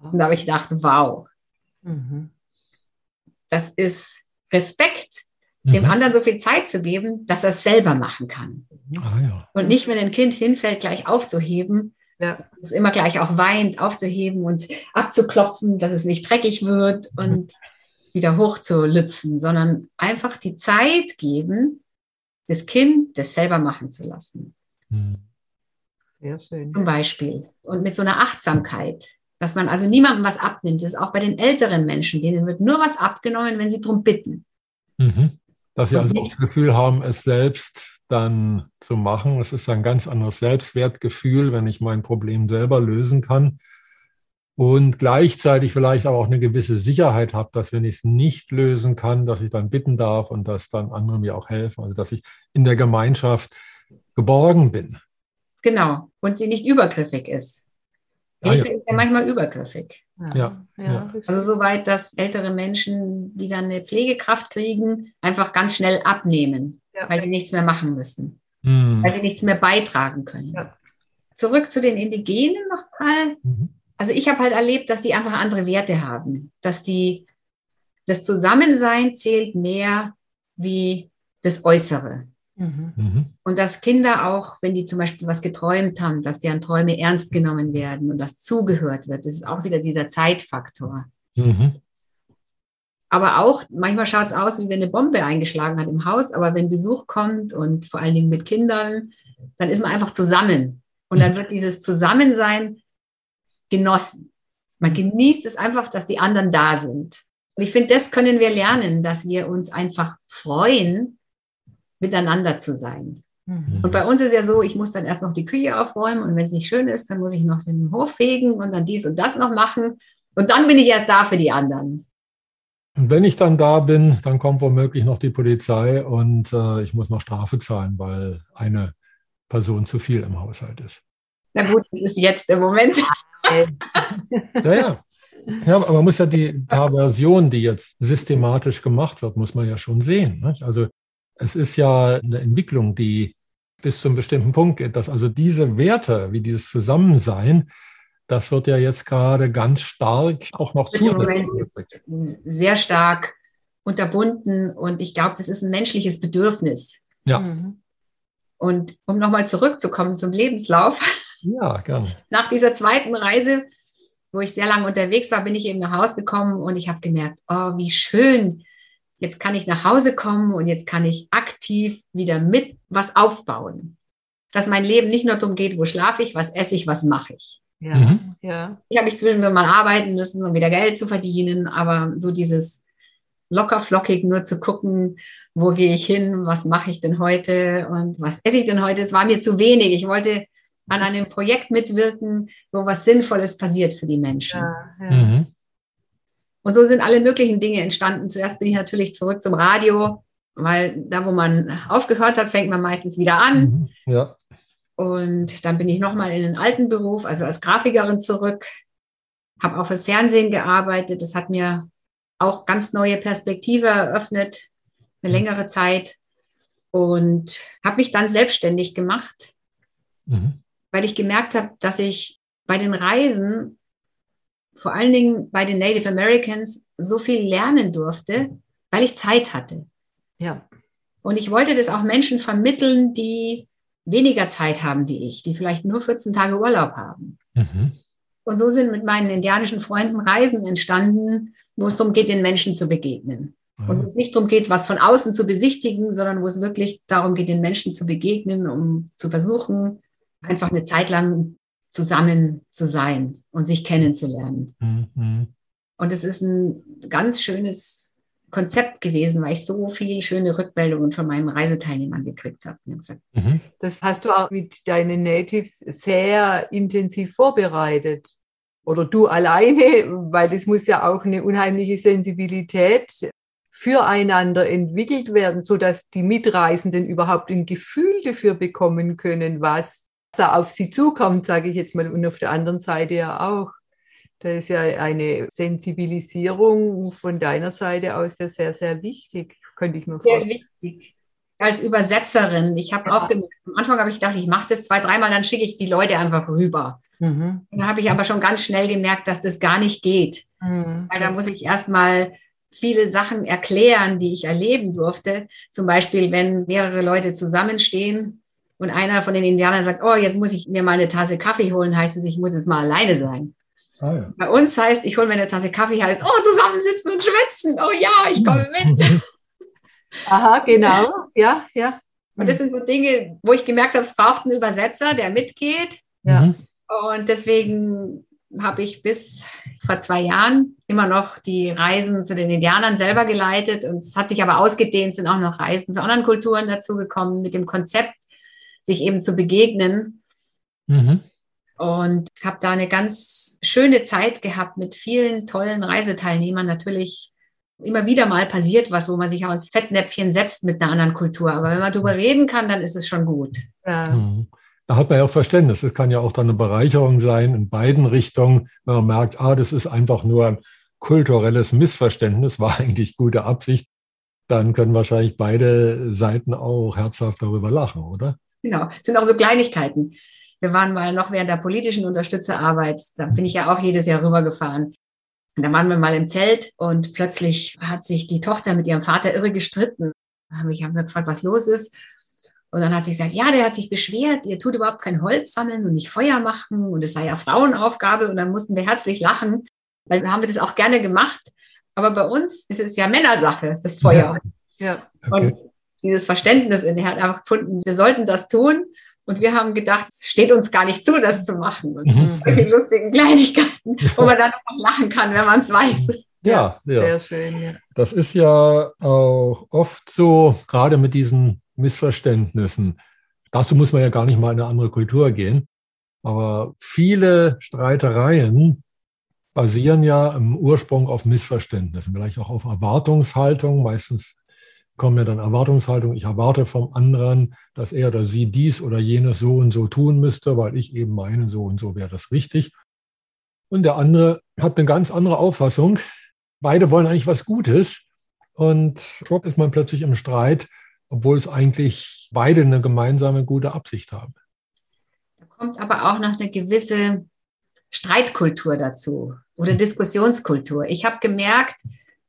Und da habe ich gedacht, wow, mhm. das ist Respekt, dem mhm. anderen so viel Zeit zu geben, dass er es selber machen kann. Ah, ja. Und nicht, wenn ein Kind hinfällt, gleich aufzuheben, ja. es immer gleich auch weint, aufzuheben und abzuklopfen, dass es nicht dreckig wird mhm. und wieder hochzulüpfen, sondern einfach die Zeit geben, das Kind das selber machen zu lassen. Hm. Sehr schön. Zum Beispiel. Und mit so einer Achtsamkeit, dass man also niemandem was abnimmt. Das ist auch bei den älteren Menschen, denen wird nur was abgenommen, wenn sie darum bitten. Mhm. Dass sie also auch das Gefühl haben, es selbst dann zu machen. Es ist ein ganz anderes Selbstwertgefühl, wenn ich mein Problem selber lösen kann und gleichzeitig vielleicht aber auch eine gewisse Sicherheit habe, dass wenn ich es nicht lösen kann, dass ich dann bitten darf und dass dann andere mir auch helfen, also dass ich in der Gemeinschaft geborgen bin. Genau, und sie nicht übergriffig ist. Hilfe ja. ist ja manchmal übergriffig. Ja, ja. Also so weit, dass ältere Menschen, die dann eine Pflegekraft kriegen, einfach ganz schnell abnehmen, Ja. weil sie nichts mehr machen müssen, Mhm. weil sie nichts mehr beitragen können. Ja. Zurück zu den Indigenen nochmal. Mhm. Also ich habe halt erlebt, dass die einfach andere Werte haben, dass die das Zusammensein zählt mehr wie das Äußere. Mhm. Mhm. Und dass Kinder auch, wenn die zum Beispiel was geträumt haben, dass deren Träume ernst genommen werden und dass zugehört wird. Das ist auch wieder dieser Zeitfaktor. Mhm. Aber auch, manchmal schaut es aus, wie wenn eine Bombe eingeschlagen hat im Haus, aber wenn Besuch kommt und vor allen Dingen mit Kindern, dann ist man einfach zusammen. Und dann wird dieses Zusammensein genossen. Man genießt es einfach, dass die anderen da sind. Und ich finde, das können wir lernen, dass wir uns einfach freuen, miteinander zu sein. Mhm. Und bei uns ist ja so, ich muss dann erst noch die Küche aufräumen und wenn es nicht schön ist, dann muss ich noch den Hof fegen und dann dies und das noch machen. Und dann bin ich erst da für die anderen. Und wenn ich dann da bin, dann kommt womöglich noch die Polizei und äh, ich muss noch Strafe zahlen, weil eine Person zu viel im Haushalt ist. Na gut, das ist jetzt im Moment. Ja, ja. Ja, aber man muss ja die Perversion, die jetzt systematisch gemacht wird, muss man ja schon sehen. Nicht? Also es ist ja eine Entwicklung, die bis zum bestimmten Punkt geht, dass also diese Werte, wie dieses Zusammensein, das wird ja jetzt gerade ganz stark auch noch gedrückt. sehr stark unterbunden und ich glaube, das ist ein menschliches Bedürfnis. Ja. Mhm. Und um nochmal zurückzukommen zum Lebenslauf, Ja, gerne. nach dieser zweiten Reise, wo ich sehr lange unterwegs war, bin ich eben nach Hause gekommen und ich habe gemerkt, oh, wie schön. Jetzt kann ich nach Hause kommen und jetzt kann ich aktiv wieder mit was aufbauen. Dass mein Leben nicht nur darum geht, wo schlafe ich, was esse ich, was mache ich. Ja, Mhm. ja. Ich habe mich zwischendurch mal arbeiten müssen, um wieder Geld zu verdienen, aber so dieses locker flockig nur zu gucken, wo gehe ich hin, was mache ich denn heute und was esse ich denn heute, es war mir zu wenig. Ich wollte an einem Projekt mitwirken, wo was Sinnvolles passiert für die Menschen. ja, ja. Mhm. Und so sind alle möglichen Dinge entstanden. Zuerst bin ich natürlich zurück zum Radio, weil da, wo man aufgehört hat, fängt man meistens wieder an. Mhm. Ja. Und dann bin ich nochmal in den alten Beruf, also als Grafikerin zurück, habe auch fürs Fernsehen gearbeitet. Das hat mir auch ganz neue Perspektive eröffnet, eine längere Zeit. Und habe mich dann selbstständig gemacht, Mhm. weil ich gemerkt habe, dass ich bei den Reisen, vor allen Dingen bei den Native Americans, so viel lernen durfte, weil ich Zeit hatte. ja. Und ich wollte das auch Menschen vermitteln, die weniger Zeit haben wie ich, die vielleicht nur 14 Tage Urlaub haben. Mhm. Und so sind mit meinen indianischen Freunden Reisen entstanden, wo es darum geht, den Menschen zu begegnen. Und wo es nicht darum geht, was von außen zu besichtigen, sondern wo es wirklich darum geht, den Menschen zu begegnen, um zu versuchen, einfach eine Zeit lang zusammen zu sein und sich kennenzulernen. Mhm. Und es ist ein ganz schönes Konzept gewesen, weil ich so viele schöne Rückmeldungen von meinen Reiseteilnehmern gekriegt habe. Mhm. Das hast du auch mit deinen Natives sehr intensiv vorbereitet. Oder du alleine, weil das muss ja auch eine unheimliche Sensibilität füreinander entwickelt werden, sodass die Mitreisenden überhaupt ein Gefühl dafür bekommen können, was da auf sie zukommt, sage ich jetzt mal, und auf der anderen Seite ja auch. Da ist ja eine Sensibilisierung von deiner Seite aus ja sehr, sehr wichtig, könnte ich mir sehr vorstellen. wichtig. Als Übersetzerin, ich habe Ja. auch gemerkt, am Anfang habe ich gedacht, ich mache das zwei, dreimal, dann schicke ich die Leute einfach rüber. Mhm. Dann habe ich aber schon ganz schnell gemerkt, dass das gar nicht geht. Mhm. Weil da muss ich erstmal viele Sachen erklären, die ich erleben durfte. Zum Beispiel, wenn mehrere Leute zusammenstehen und einer von den Indianern sagt, oh, jetzt muss ich mir mal eine Tasse Kaffee holen, heißt es, ich muss jetzt mal alleine sein. Ah, ja. Bei uns heißt, ich hole mir eine Tasse Kaffee, heißt, oh, zusammensitzen und schwätzen. Oh ja, ich komme mit. Aha, genau. Ja, ja. Und das sind so Dinge, wo ich gemerkt habe, es braucht einen Übersetzer, der mitgeht. Ja. Mhm. Und deswegen habe ich bis vor zwei Jahren immer noch die Reisen zu den Indianern selber geleitet. Und es hat sich aber ausgedehnt, sind auch noch Reisen zu anderen Kulturen dazugekommen, mit dem Konzept, sich eben zu begegnen. Mhm. Und habe da eine ganz schöne Zeit gehabt mit vielen tollen Reiseteilnehmern. Natürlich immer wieder mal passiert was, wo man sich auch ins Fettnäpfchen setzt mit einer anderen Kultur. Aber wenn man darüber reden kann, dann ist es schon gut. ja. Mhm. Da hat man ja auch Verständnis. Es kann ja auch dann eine Bereicherung sein in beiden Richtungen, wenn man merkt, ah, das ist einfach nur ein kulturelles Missverständnis, war eigentlich gute Absicht. Dann können wahrscheinlich beide Seiten auch herzhaft darüber lachen, oder? Genau, es sind auch so Kleinigkeiten. Wir waren mal noch während der politischen Unterstützerarbeit, da bin ich ja auch jedes Jahr rübergefahren. Und da waren wir mal im Zelt und plötzlich hat sich die Tochter mit ihrem Vater irre gestritten. Da habe ich hab gefragt, was los ist. Und dann hat sie gesagt, ja, der hat sich beschwert, ihr tut überhaupt kein Holz sammeln und nicht Feuer machen und es sei ja Frauenaufgabe. Und dann mussten wir herzlich lachen, weil wir haben das auch gerne gemacht. Aber bei uns ist es ja Männersache, das Feuer. Ja. ja. Okay. Und dieses Verständnis in der hat einfach gefunden, wir sollten das tun. Und wir haben gedacht, es steht uns gar nicht zu, das zu machen. Und mhm. solche lustigen Kleinigkeiten, wo man dann auch lachen kann, wenn man es weiß. Ja, ja, Sehr schön, ja. Das ist ja auch oft so, gerade mit diesen Missverständnissen. Dazu muss man ja gar nicht mal in eine andere Kultur gehen. Aber viele Streitereien basieren ja im Ursprung auf Missverständnissen, vielleicht auch auf Erwartungshaltung. Meistens kommen ja dann Erwartungshaltung, ich erwarte vom anderen, dass er oder sie dies oder jenes so und so tun müsste, weil ich eben meine, so und so wäre das richtig. Und der andere hat eine ganz andere Auffassung. Beide wollen eigentlich was Gutes. Und dort ist man plötzlich im Streit, obwohl es eigentlich beide eine gemeinsame gute Absicht haben. Da kommt aber auch noch eine gewisse Streitkultur dazu oder. Diskussionskultur. Ich habe gemerkt,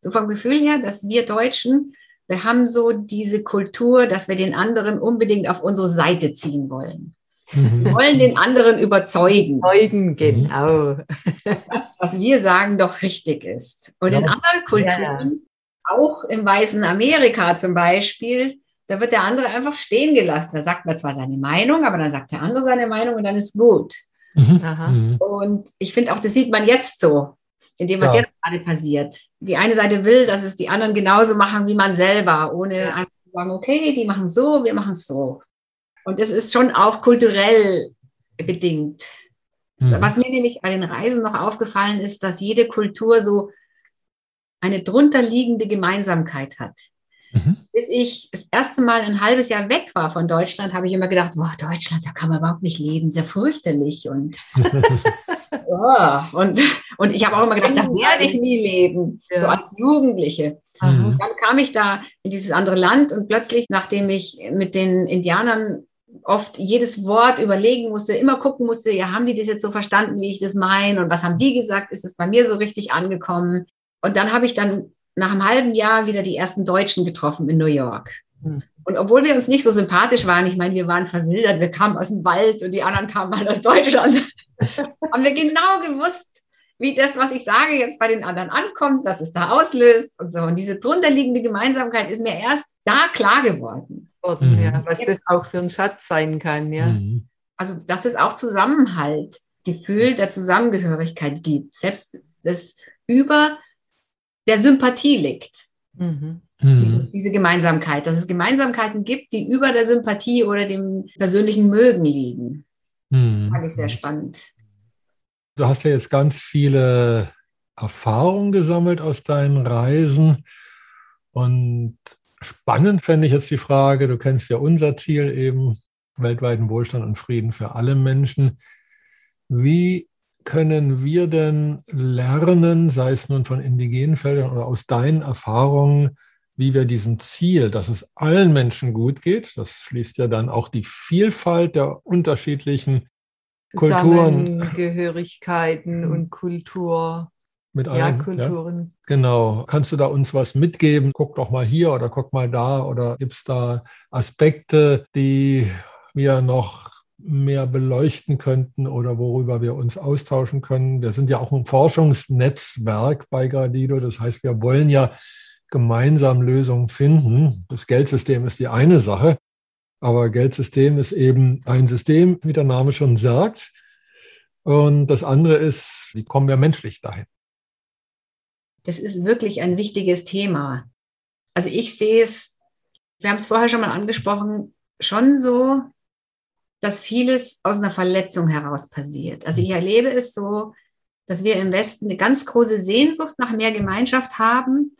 so vom Gefühl her, dass wir Deutschen, wir haben so diese Kultur, dass wir den anderen unbedingt auf unsere Seite ziehen wollen. Mhm. Wir wollen den anderen überzeugen. Überzeugen, genau. Dass das, was wir sagen, doch richtig ist. Und ja. in anderen Kulturen, ja. auch im weißen Amerika zum Beispiel, da wird der andere einfach stehen gelassen. Da sagt man zwar seine Meinung, aber dann sagt der andere seine Meinung und dann ist gut. Mhm. mhm. Und ich finde auch, das sieht man jetzt so, in dem, was ja. jetzt gerade passiert. Die eine Seite will, dass es die anderen genauso machen wie man selber, ohne ja. einfach zu sagen, okay, die machen so, wir machen es so. Und das ist schon auch kulturell bedingt. Mhm. Was mir nämlich bei den Reisen noch aufgefallen ist, dass jede Kultur so eine drunterliegende Gemeinsamkeit hat. Mhm. Bis ich das erste Mal ein halbes Jahr weg war von Deutschland, habe ich immer gedacht, boah, Deutschland, da kann man überhaupt nicht leben, sehr fürchterlich. Und, oh, und, und ich habe auch immer gedacht, da werde ich nie leben, ja. so als Jugendliche. Mhm. Dann kam ich da in dieses andere Land und plötzlich, nachdem ich mit den Indianern oft jedes Wort überlegen musste, immer gucken musste, ja, haben die das jetzt so verstanden, wie ich das meine und was haben die gesagt, ist es bei mir so richtig angekommen? Und dann habe ich dann nach einem halben Jahr wieder die ersten Deutschen getroffen in New York. Hm. Und obwohl wir uns nicht so sympathisch waren, ich meine, wir waren verwildert, wir kamen aus dem Wald und die anderen kamen mal aus Deutschland, haben wir genau gewusst, wie das, was ich sage, jetzt bei den anderen ankommt, was es da auslöst und so. Und diese drunterliegende Gemeinsamkeit ist mir erst da klar geworden. Mhm. Ja, was das auch für ein Schatz sein kann, ja. Mhm. Also, dass es auch Zusammenhalt, Gefühl der Zusammengehörigkeit gibt, selbst das über der Sympathie liegt. Mhm. Dieses, diese Gemeinsamkeit, dass es Gemeinsamkeiten gibt, die über der Sympathie oder dem persönlichen Mögen liegen. Mhm. Fand ich sehr spannend. Du hast ja jetzt ganz viele Erfahrungen gesammelt aus deinen Reisen. Und spannend fände ich jetzt die Frage, du kennst ja unser Ziel eben, weltweiten Wohlstand und Frieden für alle Menschen. Wie können wir denn lernen, sei es nun von indigenen Feldern oder aus deinen Erfahrungen, wie wir diesem Ziel, dass es allen Menschen gut geht, das schließt ja dann auch die Vielfalt der unterschiedlichen Kulturen, Gehörigkeiten und Kultur. Mit allen, ja, Kulturen. Ja? Genau. Kannst du da uns was mitgeben? Guck doch mal hier oder guck mal da oder gibt es da Aspekte, die wir noch mehr beleuchten könnten oder worüber wir uns austauschen können. Wir sind ja auch ein Forschungsnetzwerk bei Gradido. Das heißt, wir wollen ja gemeinsam Lösungen finden. Das Geldsystem ist die eine Sache, aber Geldsystem ist eben ein System, wie der Name schon sagt. Und das andere ist, wie kommen wir menschlich dahin? Das ist wirklich ein wichtiges Thema. Also ich sehe es, wir haben es vorher schon mal angesprochen, schon so, dass vieles aus einer Verletzung heraus passiert. Also ich erlebe es so, dass wir im Westen eine ganz große Sehnsucht nach mehr Gemeinschaft haben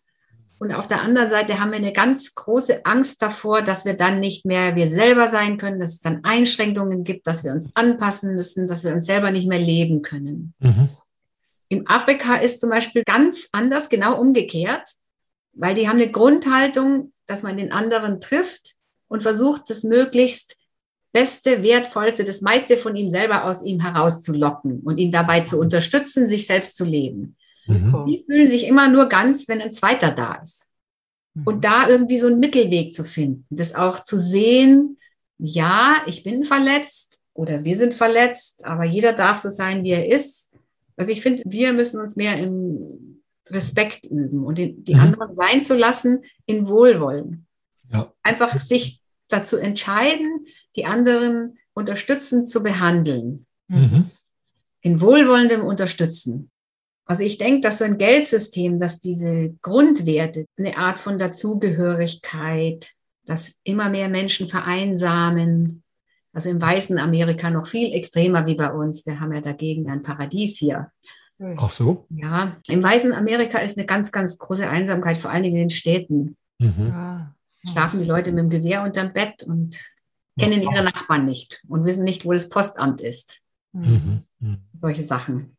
Und auf der anderen Seite haben wir eine ganz große Angst davor, dass wir dann nicht mehr wir selber sein können, dass es dann Einschränkungen gibt, dass wir uns anpassen müssen, dass wir uns selber nicht mehr leben können. Mhm. In Afrika ist zum Beispiel ganz anders, genau umgekehrt, weil die haben eine Grundhaltung, dass man den anderen trifft und versucht, das möglichst Beste, Wertvollste, das meiste von ihm selber aus ihm herauszulocken und ihn dabei zu unterstützen, sich selbst zu leben. Mhm. Die fühlen sich immer nur ganz, wenn ein zweiter da ist. Mhm. Und da irgendwie so einen Mittelweg zu finden, das auch zu sehen, ja, ich bin verletzt oder wir sind verletzt, aber jeder darf so sein, wie er ist. Also ich finde, wir müssen uns mehr im Respekt üben und die, die mhm. anderen sein zu lassen in Wohlwollen. Ja. Einfach sich dazu entscheiden, die anderen unterstützend zu behandeln. Mhm. In wohlwollendem Unterstützen. Also ich denke, dass so ein Geldsystem, dass diese Grundwerte, eine Art von Dazugehörigkeit, dass immer mehr Menschen vereinsamen, also im weißen Amerika noch viel extremer wie bei uns. Wir haben ja dagegen ein Paradies hier. Ach so? Ja, im weißen Amerika ist eine ganz, ganz große Einsamkeit, vor allen Dingen in den Städten. Mhm. Ja. Schlafen die Leute mit dem Gewehr unterm Bett und kennen ihre Nachbarn nicht und wissen nicht, wo das Postamt ist. Mhm. Mhm. Solche Sachen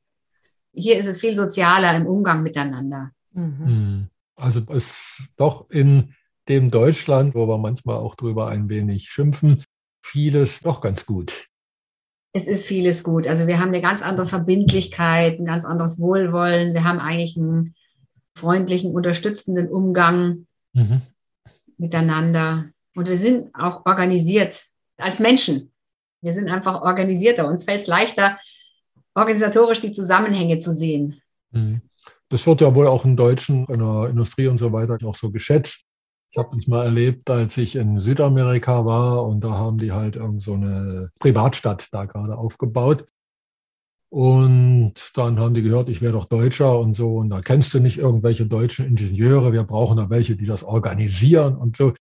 hier ist es viel sozialer im Umgang miteinander. Mhm. Hm. Also es doch in dem Deutschland, wo wir manchmal auch drüber ein wenig schimpfen, vieles doch ganz gut. Es ist vieles gut. Also wir haben eine ganz andere Verbindlichkeit, ein ganz anderes Wohlwollen. Wir haben eigentlich einen freundlichen, unterstützenden Umgang mhm. miteinander. Und wir sind auch organisiert als Menschen. Wir sind einfach organisierter. Uns fällt es leichter, organisatorisch die Zusammenhänge zu sehen. Mhm. Das wird ja wohl auch in Deutschen, in der Industrie und so weiter auch so geschätzt. Ich habe das mal erlebt, als ich in Südamerika war und da haben die halt irgend so eine Privatstadt da gerade aufgebaut. Und dann haben die gehört, ich wäre doch Deutscher und so. Und da kennst du nicht irgendwelche deutschen Ingenieure. Wir brauchen da welche, die das organisieren und so.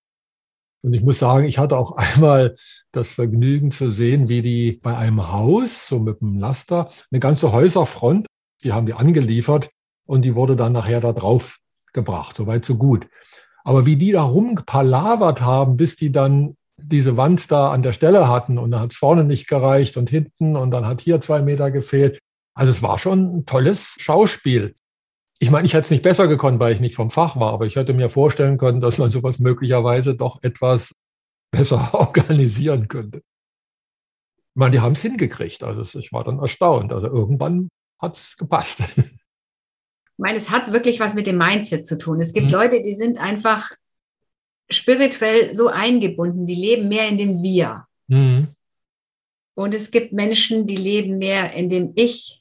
Und ich muss sagen, ich hatte auch einmal das Vergnügen zu sehen, wie die bei einem Haus, so mit einem Laster, eine ganze Häuserfront, die haben die angeliefert und die wurde dann nachher da drauf gebracht. Soweit, so gut. Aber wie die da rumpalavert haben, bis die dann diese Wand da an der Stelle hatten und da hat es vorne nicht gereicht und hinten und dann hat hier zwei Meter gefehlt. Also es war schon ein tolles Schauspiel. Ich meine, ich hätte es nicht besser gekonnt, weil ich nicht vom Fach war, aber ich hätte mir vorstellen können, dass man sowas möglicherweise doch etwas besser organisieren könnte. Ich meine, die haben es hingekriegt. Also ich war dann erstaunt. Also irgendwann hat es gepasst. Ich meine, es hat wirklich was mit dem Mindset zu tun. Es gibt mhm. Leute, die sind einfach spirituell so eingebunden, die leben mehr in dem Wir. Mhm. Und es gibt Menschen, die leben mehr in dem Ich.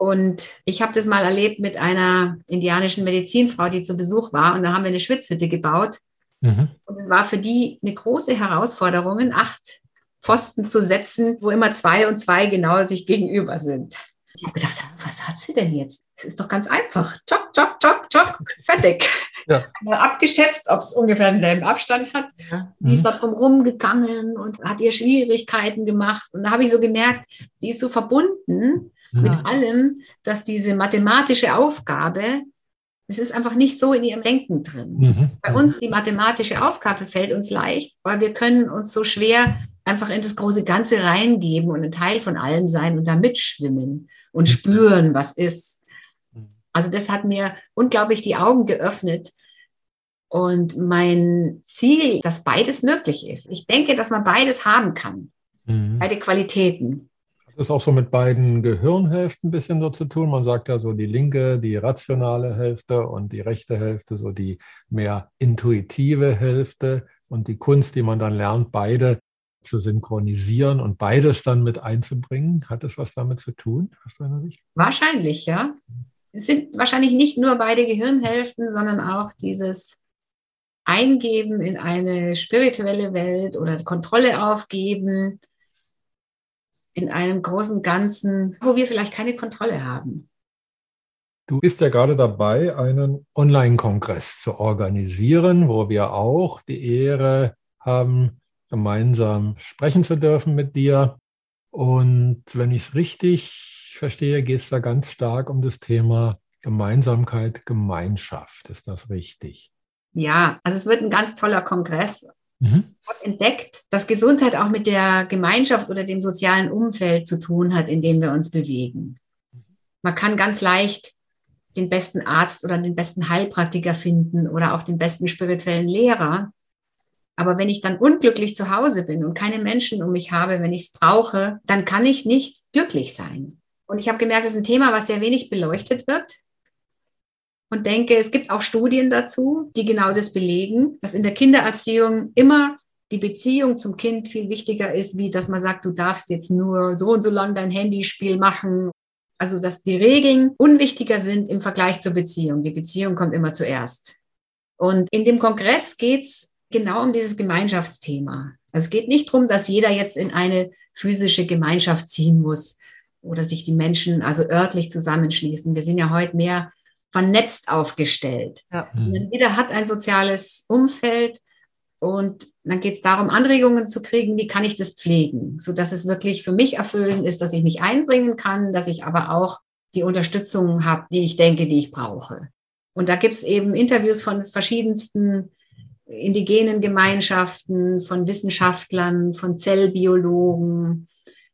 Und ich habe das mal erlebt mit einer indianischen Medizinfrau, die zu Besuch war. Und da haben wir eine Schwitzhütte gebaut. Mhm. Und es war für die eine große Herausforderung, acht Pfosten zu setzen, wo immer zwei und zwei genau sich gegenüber sind. Ich habe gedacht, was hat sie denn jetzt? Es ist doch ganz einfach. Jock, jock, jock, jock, fertig. Ja. Abgeschätzt, ob es ungefähr denselben Abstand hat. Ja. Sie mhm. ist da drum rumgegangen und hat ihr Schwierigkeiten gemacht. Und da habe ich so gemerkt, die ist so verbunden mhm. mit allem, dass diese mathematische Aufgabe, es ist einfach nicht so in ihrem Denken drin. Mhm. Bei uns die mathematische Aufgabe fällt uns leicht, weil wir können uns so schwer einfach in das große Ganze reingeben und ein Teil von allem sein und da mitschwimmen und mhm. spüren, was ist. Mhm. Also das hat mir unglaublich die Augen geöffnet. Und mein Ziel, dass beides möglich ist. Ich denke, dass man beides haben kann. Mhm. Beide Qualitäten das auch so mit beiden Gehirnhälften ein bisschen so zu tun? Man sagt ja so die linke, die rationale Hälfte und die rechte Hälfte, so die mehr intuitive Hälfte und die Kunst, die man dann lernt, beide zu synchronisieren und beides dann mit einzubringen. Hat das was damit zu tun, aus deiner Sicht? Wahrscheinlich, ja. Es sind wahrscheinlich nicht nur beide Gehirnhälften, sondern auch dieses Eingeben in eine spirituelle Welt oder Kontrolle aufgeben in einem großen Ganzen, wo wir vielleicht keine Kontrolle haben. Du bist ja gerade dabei, einen Online-Kongress zu organisieren, wo wir auch die Ehre haben, gemeinsam sprechen zu dürfen mit dir. Und wenn ich es richtig verstehe, geht es da ganz stark um das Thema Gemeinsamkeit, Gemeinschaft. Ist das richtig? Ja, also es wird ein ganz toller Kongress. Mhm. Ich habe entdeckt, dass Gesundheit auch mit der Gemeinschaft oder dem sozialen Umfeld zu tun hat, in dem wir uns bewegen. Man kann ganz leicht den besten Arzt oder den besten Heilpraktiker finden oder auch den besten spirituellen Lehrer. Aber wenn ich dann unglücklich zu Hause bin und keine Menschen um mich habe, wenn ich es brauche, dann kann ich nicht glücklich sein. Und ich habe gemerkt, das ist ein Thema, was sehr wenig beleuchtet wird. Und denke, es gibt auch Studien dazu, die genau das belegen, dass in der Kindererziehung immer die Beziehung zum Kind viel wichtiger ist, wie dass man sagt, du darfst jetzt nur so und so lang dein Handyspiel machen also, dass die Regeln unwichtiger sind im Vergleich zur Beziehung. Die Beziehung kommt immer zuerst. Und in dem Kongress geht es genau um dieses Gemeinschaftsthema. Also es geht nicht darum, dass jeder jetzt in eine physische Gemeinschaft ziehen muss oder sich die Menschen also örtlich zusammenschließen. Wir sind ja heute mehr vernetzt aufgestellt. Ja. Jeder hat ein soziales Umfeld und dann geht es darum, Anregungen zu kriegen, wie kann ich das pflegen, sodass es wirklich für mich erfüllend ist, dass ich mich einbringen kann, dass ich aber auch die Unterstützung habe, die ich denke, die ich brauche. Und da gibt es eben Interviews von verschiedensten indigenen Gemeinschaften, von Wissenschaftlern, von Zellbiologen.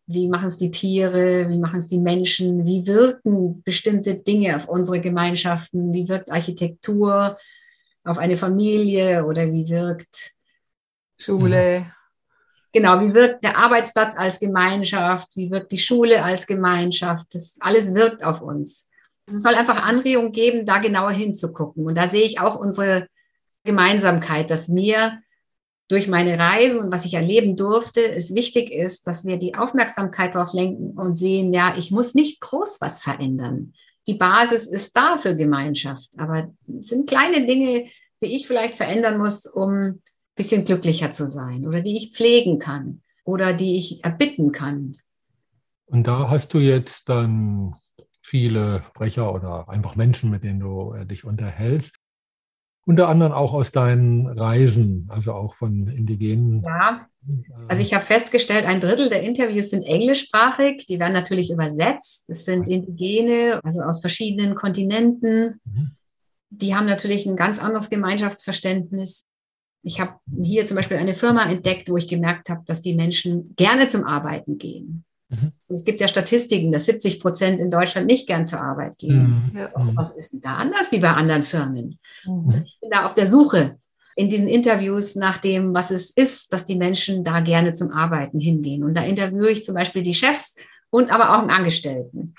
Wie machen es die Tiere? Wie machen es die Menschen? Wie wirken bestimmte Dinge auf unsere Gemeinschaften? Wie wirkt Architektur auf eine Familie oder wie wirkt Schule. Genau, wie wirkt der Arbeitsplatz als Gemeinschaft, wie wirkt die Schule als Gemeinschaft, das alles wirkt auf uns. Es soll einfach Anregungen geben, da genauer hinzugucken. Und da sehe ich auch unsere Gemeinsamkeit, dass mir durch meine Reisen und was ich erleben durfte, es wichtig ist, dass wir die Aufmerksamkeit darauf lenken und sehen, ja, ich muss nicht groß was verändern. Die Basis ist da für Gemeinschaft, aber es sind kleine Dinge, die ich vielleicht verändern muss, um bisschen glücklicher zu sein oder die ich pflegen kann oder die ich erbitten kann. Und da hast du jetzt dann viele Sprecher oder einfach Menschen, mit denen du äh, dich unterhältst. Unter anderem auch aus deinen Reisen, also auch von indigenen. Ja, also ich habe festgestellt, ein Drittel der Interviews sind englischsprachig. Die werden natürlich übersetzt. Es sind Indigene, also aus verschiedenen Kontinenten. Mhm. Die haben natürlich ein ganz anderes Gemeinschaftsverständnis ich habe hier zum Beispiel eine Firma entdeckt, wo ich gemerkt habe, dass die Menschen gerne zum Arbeiten gehen. Mhm. Es gibt ja Statistiken, dass 70 Prozent in Deutschland nicht gern zur Arbeit gehen. Mhm. Ja, was ist denn da anders wie bei anderen Firmen? Mhm. Also ich bin da auf der Suche in diesen Interviews nach dem, was es ist, dass die Menschen da gerne zum Arbeiten hingehen. Und da interviewe ich zum Beispiel die Chefs und aber auch einen Angestellten.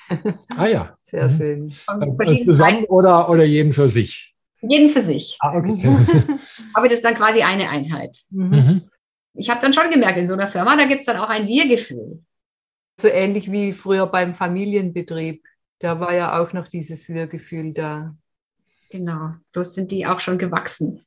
Ah ja. Sehr mhm. schön. Zusammen oder, oder jeden für sich? Jeden für sich. Ah, okay. Aber das ist dann quasi eine Einheit. Mhm. mhm. Ich habe dann schon gemerkt, in so einer Firma, da gibt es dann auch ein Wir-Gefühl. So ähnlich wie früher beim Familienbetrieb. Da war ja auch noch dieses Wir-Gefühl da. Genau, bloß sind die auch schon gewachsen.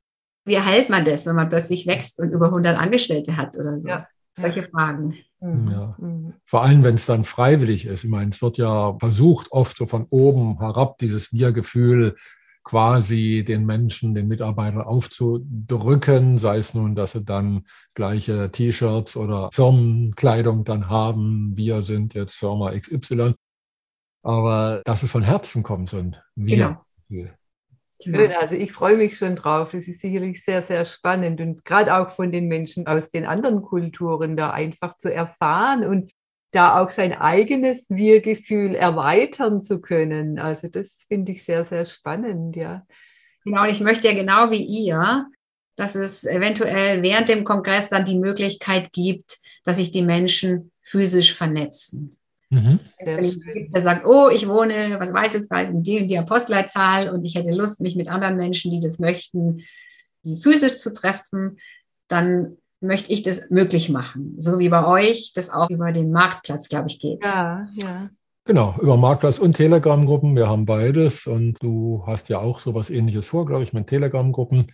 Wie erhält man das, wenn man plötzlich wächst und über 100 Angestellte hat oder so? Ja. Solche Fragen. Mhm. Ja. Mhm. Vor allem, wenn es dann freiwillig ist. Ich meine, es wird ja versucht, oft so von oben herab, dieses Wir-Gefühl quasi den Menschen, den Mitarbeitern aufzudrücken, sei es nun, dass sie dann gleiche T-Shirts oder Firmenkleidung dann haben, wir sind jetzt Firma XY, aber dass es von Herzen kommt, so ein Wir. Genau. Schön, also ich freue mich schon drauf. Es ist sicherlich sehr, sehr spannend und gerade auch von den Menschen aus den anderen Kulturen da einfach zu erfahren und da auch sein eigenes Wir-Gefühl erweitern zu können. Also das finde ich sehr, sehr spannend, ja. Genau, und ich möchte ja genau wie ihr, dass es eventuell während dem Kongress dann die Möglichkeit gibt, dass sich die Menschen physisch vernetzen. Mhm. Der sagt, oh, ich wohne, was weiß ich, weiß in die die Apostleitzahl und ich hätte Lust, mich mit anderen Menschen, die das möchten, die physisch zu treffen, dann möchte ich das möglich machen. So wie bei euch das auch über den Marktplatz, glaube ich, geht. Ja, ja. Genau, über Marktplatz und Telegram-Gruppen. Wir haben beides und du hast ja auch sowas ähnliches vor, glaube ich, mit Telegram-Gruppen.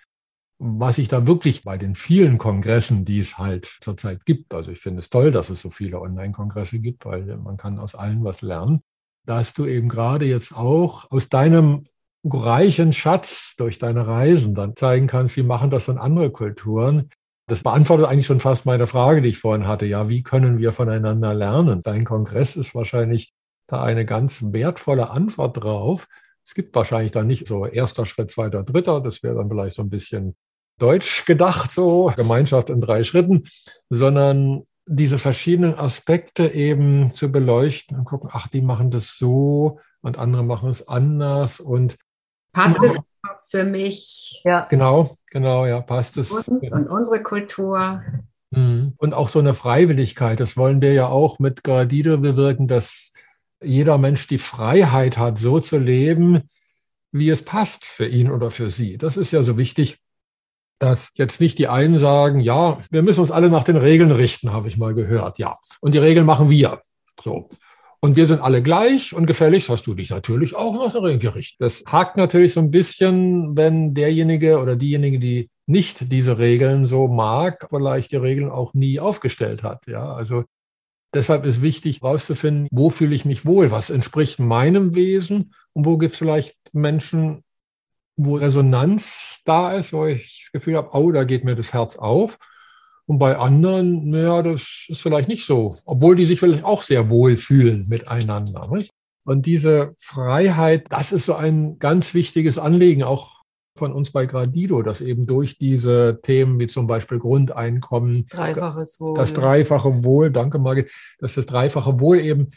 Was ich da wirklich bei den vielen Kongressen, die es halt zurzeit gibt, also ich finde es toll, dass es so viele Online-Kongresse gibt, weil man kann aus allen was lernen, dass du eben gerade jetzt auch aus deinem reichen Schatz durch deine Reisen dann zeigen kannst, wie machen das dann andere Kulturen, das beantwortet eigentlich schon fast meine Frage, die ich vorhin hatte. Ja, wie können wir voneinander lernen? Dein Kongress ist wahrscheinlich da eine ganz wertvolle Antwort drauf, Es gibt wahrscheinlich dann nicht so erster Schritt, zweiter, dritter. Das wäre dann vielleicht so ein bisschen deutsch gedacht, so Gemeinschaft in drei Schritten, sondern diese verschiedenen Aspekte eben zu beleuchten und gucken, ach, die machen das so und andere machen es anders und passt es für mich? Ja. Genau, genau, ja, passt es. Uns ja. und unsere Kultur. Mhm. Und auch so eine Freiwilligkeit, das wollen wir ja auch mit Gradido bewirken, dass jeder Mensch die Freiheit hat, so zu leben, wie es passt für ihn oder für sie. Das ist ja so wichtig, dass jetzt nicht die einen sagen, ja, wir müssen uns alle nach den Regeln richten, habe ich mal gehört. Ja. Und die Regeln machen wir. So. Und wir sind alle gleich und gefälligst hast du dich natürlich auch den Regeln gerichtet. Das hakt natürlich so ein bisschen, wenn derjenige oder diejenige, die nicht diese Regeln so mag, vielleicht die Regeln auch nie aufgestellt hat. Ja, also deshalb ist wichtig herauszufinden, wo fühle ich mich wohl, was entspricht meinem Wesen und wo gibt es vielleicht Menschen, wo Resonanz da ist, wo ich das Gefühl habe, oh, da geht mir das Herz auf. Und bei anderen, naja, das ist vielleicht nicht so, obwohl die sich vielleicht auch sehr wohl fühlen miteinander. Nicht? Und diese Freiheit, das ist so ein ganz wichtiges Anliegen, auch von uns bei Gradido, dass eben durch diese Themen wie zum Beispiel Grundeinkommen, Dreifaches Wohl. das dreifache Wohl, danke Margit, dass das dreifache Wohl eben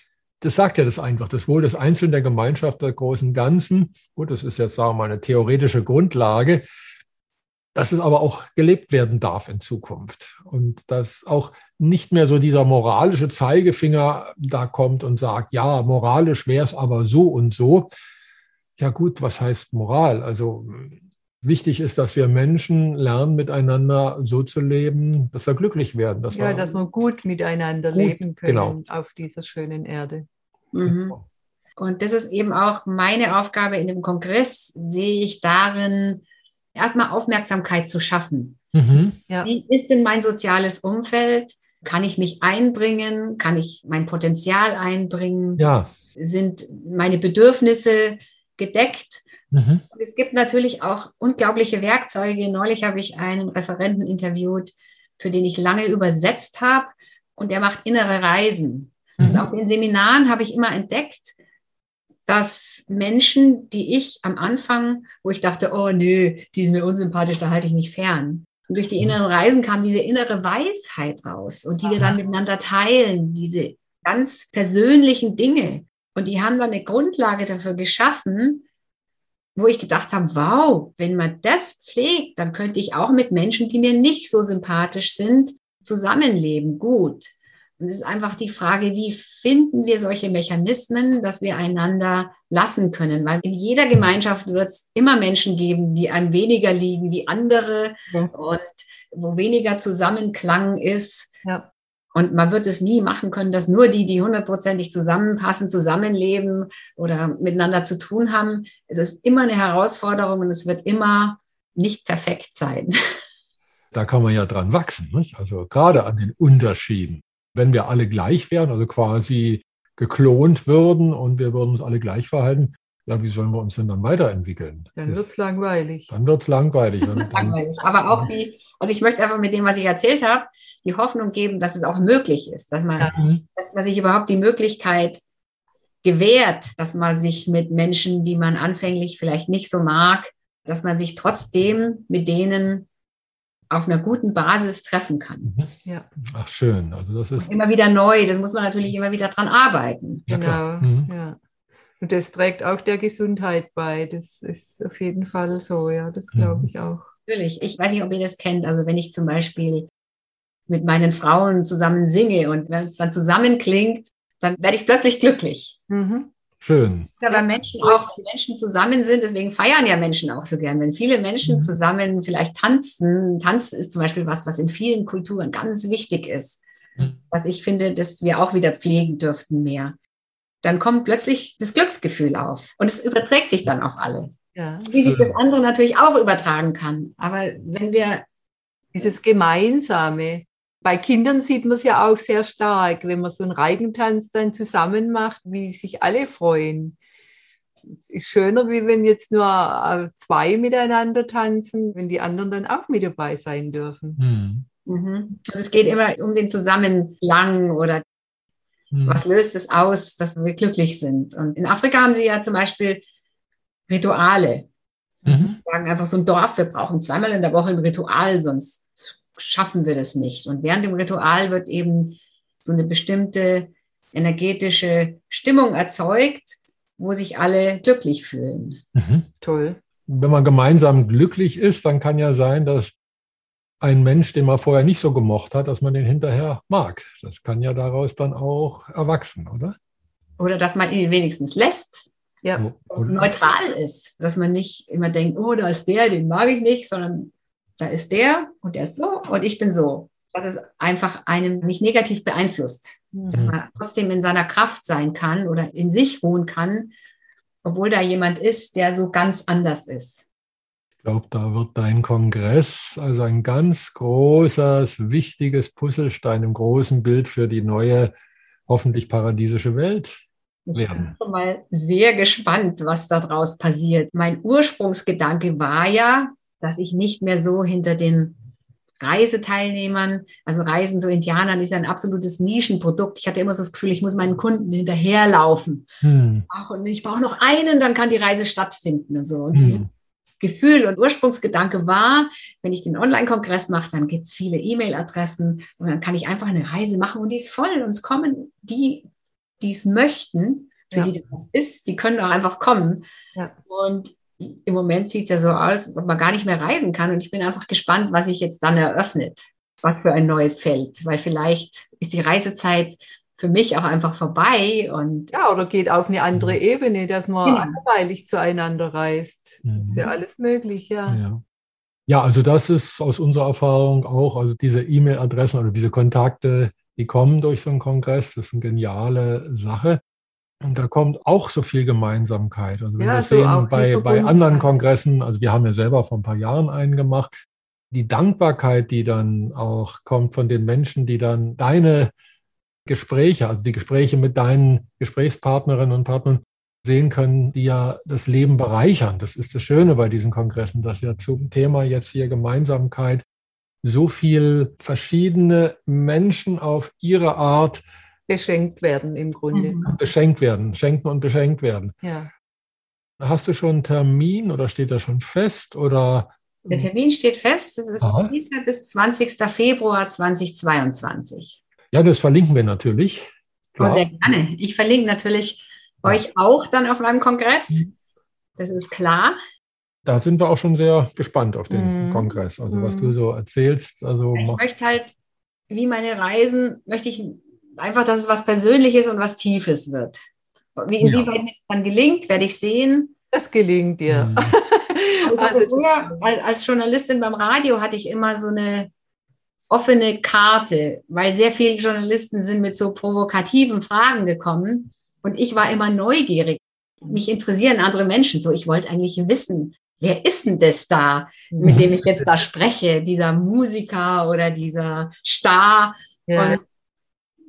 das sagt ja das einfach, das Wohl des Einzelnen, der Gemeinschaft, der großen Ganzen. Gut, das ist jetzt, sagen wir mal, eine theoretische Grundlage, dass es aber auch gelebt werden darf in Zukunft. Und dass auch nicht mehr so dieser moralische Zeigefinger da kommt und sagt, ja, moralisch wäre es aber so und so. Ja gut, was heißt Moral? Also Wichtig ist, dass wir Menschen lernen, miteinander so zu leben, dass wir glücklich werden. Dass ja, wir dass wir gut miteinander gut, leben können genau. auf dieser schönen Erde. Mhm. Und das ist eben auch meine Aufgabe in dem Kongress, sehe ich darin, erstmal Aufmerksamkeit zu schaffen. Mhm. Ja. Wie ist denn mein soziales Umfeld? Kann ich mich einbringen? Kann ich mein Potenzial einbringen? Ja. Sind meine Bedürfnisse gedeckt? Mhm. Es gibt natürlich auch unglaubliche Werkzeuge. Neulich habe ich einen Referenten interviewt, für den ich lange übersetzt habe und der macht innere Reisen. Mhm. Und auf den Seminaren habe ich immer entdeckt, dass Menschen, die ich am Anfang, wo ich dachte, oh nö, die sind mir unsympathisch, da halte ich mich fern. Und durch die mhm. inneren Reisen kam diese innere Weisheit raus und die wir dann miteinander teilen, diese ganz persönlichen Dinge. Und die haben dann eine Grundlage dafür geschaffen, wo ich gedacht habe, wow, wenn man das pflegt, dann könnte ich auch mit Menschen, die mir nicht so sympathisch sind, zusammenleben. Gut. Und es ist einfach die Frage, wie finden wir solche Mechanismen, dass wir einander lassen können? Weil in jeder Gemeinschaft wird es immer Menschen geben, die einem weniger liegen wie andere ja. und wo weniger Zusammenklang ist. Ja. Und man wird es nie machen können, dass nur die, die hundertprozentig zusammenpassen, zusammenleben oder miteinander zu tun haben. Es ist immer eine Herausforderung und es wird immer nicht perfekt sein. Da kann man ja dran wachsen, nicht? also gerade an den Unterschieden. Wenn wir alle gleich wären, also quasi geklont würden und wir würden uns alle gleich verhalten, ja, wie sollen wir uns denn dann weiterentwickeln? Dann wird es langweilig. Dann wird es langweilig. Dann, langweilig. Aber auch die, also ich möchte einfach mit dem, was ich erzählt habe, die Hoffnung geben, dass es auch möglich ist, dass man, mhm. dass man sich überhaupt die Möglichkeit gewährt, dass man sich mit Menschen, die man anfänglich vielleicht nicht so mag, dass man sich trotzdem mit denen auf einer guten Basis treffen kann. Mhm. Ja. Ach schön, also das ist immer wieder neu. Das muss man natürlich immer wieder dran arbeiten. Ja, genau. Mhm. Ja. Und das trägt auch der Gesundheit bei. Das ist auf jeden Fall so, ja, das glaube ich auch. Natürlich. Ich weiß nicht, ob ihr das kennt. Also wenn ich zum Beispiel mit meinen Frauen zusammen singe und wenn es dann zusammenklingt, dann werde ich plötzlich glücklich. Mhm. Schön. Aber Menschen auch, wenn Menschen zusammen sind, deswegen feiern ja Menschen auch so gern. Wenn viele Menschen mhm. zusammen vielleicht tanzen, tanzen ist zum Beispiel was, was in vielen Kulturen ganz wichtig ist. Mhm. Was ich finde, dass wir auch wieder pflegen dürften mehr dann kommt plötzlich das Glücksgefühl auf und es überträgt sich dann auf alle. Ja. Wie sich das andere natürlich auch übertragen kann. Aber wenn wir. Dieses Gemeinsame. Bei Kindern sieht man es ja auch sehr stark, wenn man so einen Reigentanz dann zusammen macht, wie sich alle freuen. Ist schöner, wie wenn jetzt nur äh, zwei miteinander tanzen, wenn die anderen dann auch mit dabei sein dürfen. Mhm. Mhm. Und es geht immer um den Zusammenklang oder hm. Was löst es aus, dass wir glücklich sind? Und in Afrika haben sie ja zum Beispiel Rituale. Mhm. Wir sagen einfach so ein Dorf, wir brauchen zweimal in der Woche ein Ritual, sonst schaffen wir das nicht. Und während dem Ritual wird eben so eine bestimmte energetische Stimmung erzeugt, wo sich alle glücklich fühlen. Mhm. Toll. Wenn man gemeinsam glücklich ist, dann kann ja sein, dass ein Mensch, den man vorher nicht so gemocht hat, dass man den hinterher mag. Das kann ja daraus dann auch erwachsen, oder? Oder dass man ihn wenigstens lässt. Ja. Dass es neutral ist. Dass man nicht immer denkt, oh, da ist der, den mag ich nicht, sondern da ist der und der ist so und ich bin so. Dass es einfach einem nicht negativ beeinflusst. Mhm. Dass man trotzdem in seiner Kraft sein kann oder in sich ruhen kann, obwohl da jemand ist, der so ganz anders ist. Ich glaube, da wird dein Kongress also ein ganz großes, wichtiges Puzzlestein im großen Bild für die neue, hoffentlich paradiesische Welt werden. Ich bin schon mal sehr gespannt, was daraus passiert. Mein Ursprungsgedanke war ja, dass ich nicht mehr so hinter den Reiseteilnehmern, also Reisen so Indianern ist ja ein absolutes Nischenprodukt. Ich hatte immer so das Gefühl, ich muss meinen Kunden hinterherlaufen. Hm. Ach, und ich brauche noch einen, dann kann die Reise stattfinden und so. Und hm. dieses Gefühl und Ursprungsgedanke war, wenn ich den Online-Kongress mache, dann gibt es viele E-Mail-Adressen und dann kann ich einfach eine Reise machen und die ist voll und es kommen die, die es möchten, für ja. die das ist, die können auch einfach kommen. Ja. Und im Moment sieht es ja so aus, als ob man gar nicht mehr reisen kann. Und ich bin einfach gespannt, was sich jetzt dann eröffnet. Was für ein neues Feld. Weil vielleicht ist die Reisezeit für mich auch einfach vorbei. Und ja, oder geht auf eine andere Ebene, dass man genau. anderweitig zueinander reist. Mhm. Ist ja alles möglich, ja. ja. Ja, also das ist aus unserer Erfahrung auch, also diese E-Mail-Adressen oder diese Kontakte, die kommen durch so einen Kongress, das ist eine geniale Sache. Und da kommt auch so viel Gemeinsamkeit. Also wenn ja, wir so sehen bei, bei anderen Kongressen, also wir haben ja selber vor ein paar Jahren einen gemacht, die Dankbarkeit, die dann auch kommt von den Menschen, die dann deine Gespräche, also die Gespräche mit deinen Gesprächspartnerinnen und Partnern sehen können, die ja das Leben bereichern. Das ist das Schöne bei diesen Kongressen, dass ja zum Thema jetzt hier Gemeinsamkeit so viel verschiedene Menschen auf ihre Art beschenkt werden im Grunde. Mhm. Beschenkt werden, schenken und beschenkt werden. Ja. Hast du schon einen Termin oder steht er schon fest? Oder? Der Termin steht fest, das ist Aha. bis 20. Februar 2022. Ja, das verlinken wir natürlich. Oh, sehr gerne. Ich verlinke natürlich ja. euch auch dann auf meinem Kongress. Mhm. Das ist klar. Da sind wir auch schon sehr gespannt auf den mhm. Kongress. Also was du mhm. so erzählst. Also ich möchte halt, wie meine Reisen, möchte ich einfach, dass es was Persönliches und was Tiefes wird. Wie, inwieweit ja. mir das dann gelingt, werde ich sehen. Das gelingt dir. Mhm. also früher, als Journalistin beim Radio hatte ich immer so eine offene Karte, weil sehr viele Journalisten sind mit so provokativen Fragen gekommen und ich war immer neugierig. Mich interessieren andere Menschen so. Ich wollte eigentlich wissen, wer ist denn das da, mit dem ich jetzt da spreche, dieser Musiker oder dieser Star. Ja. Und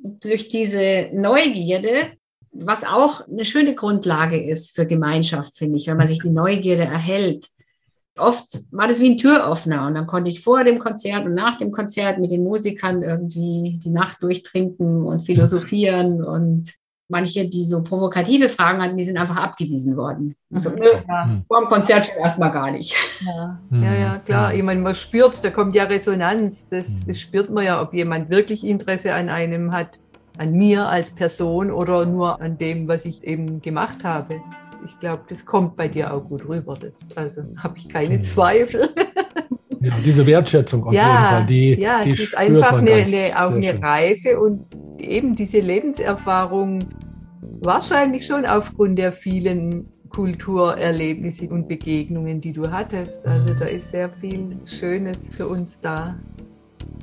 durch diese Neugierde, was auch eine schöne Grundlage ist für Gemeinschaft, finde ich, wenn man sich die Neugierde erhält. Oft war das wie ein Türöffner und dann konnte ich vor dem Konzert und nach dem Konzert mit den Musikern irgendwie die Nacht durchtrinken und philosophieren und manche, die so provokative Fragen hatten, die sind einfach abgewiesen worden. Also, nö, ja. vor dem Konzert schon erstmal gar nicht. Ja, ja, ja klar. Ich meine, man spürt, da kommt ja Resonanz. Das, das spürt man ja, ob jemand wirklich Interesse an einem hat, an mir als Person oder nur an dem, was ich eben gemacht habe. Ich glaube, das kommt bei dir auch gut rüber. Das, also habe ich keine Zweifel. Ja, diese Wertschätzung auf ja, jeden Fall, die, ja, die, die ist einfach eine, eine, auch eine Reife und eben diese Lebenserfahrung wahrscheinlich schon aufgrund der vielen Kulturerlebnisse und Begegnungen, die du hattest. Also da ist sehr viel Schönes für uns da.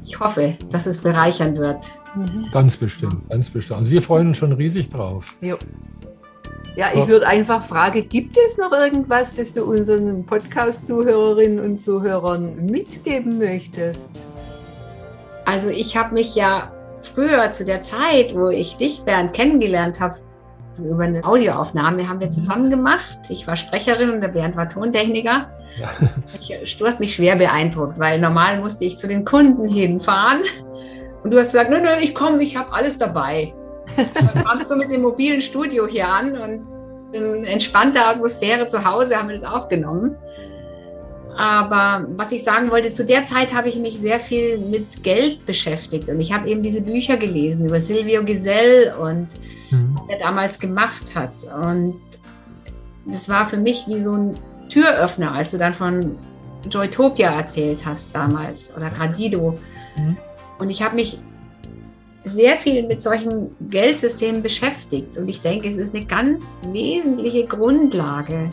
Ich hoffe, dass es bereichern wird. Mhm. Ganz bestimmt, ganz bestimmt. Also wir freuen uns schon riesig drauf. Jo. Ja, ich würde einfach fragen, gibt es noch irgendwas, das du unseren Podcast-Zuhörerinnen und Zuhörern mitgeben möchtest? Also ich habe mich ja früher zu der Zeit, wo ich dich, Bernd, kennengelernt habe, über eine Audioaufnahme haben wir mhm. zusammen gemacht. Ich war Sprecherin und der Bernd war Tontechniker. Ja. Ich, du hast mich schwer beeindruckt, weil normal musste ich zu den Kunden hinfahren. Und du hast gesagt, nö, nö, ich komme, ich habe alles dabei. Dann kamst du mit dem mobilen Studio hier an und In entspannter Atmosphäre zu Hause haben wir das aufgenommen. Aber was ich sagen wollte, zu der Zeit habe ich mich sehr viel mit Geld beschäftigt und ich habe eben diese Bücher gelesen über Silvio Gesell und mhm. was er damals gemacht hat. Und das war für mich wie so ein Türöffner, als du dann von Joytopia erzählt hast damals oder Gradido. Mhm. Und ich habe mich sehr viel mit solchen Geldsystemen beschäftigt. Und ich denke, es ist eine ganz wesentliche Grundlage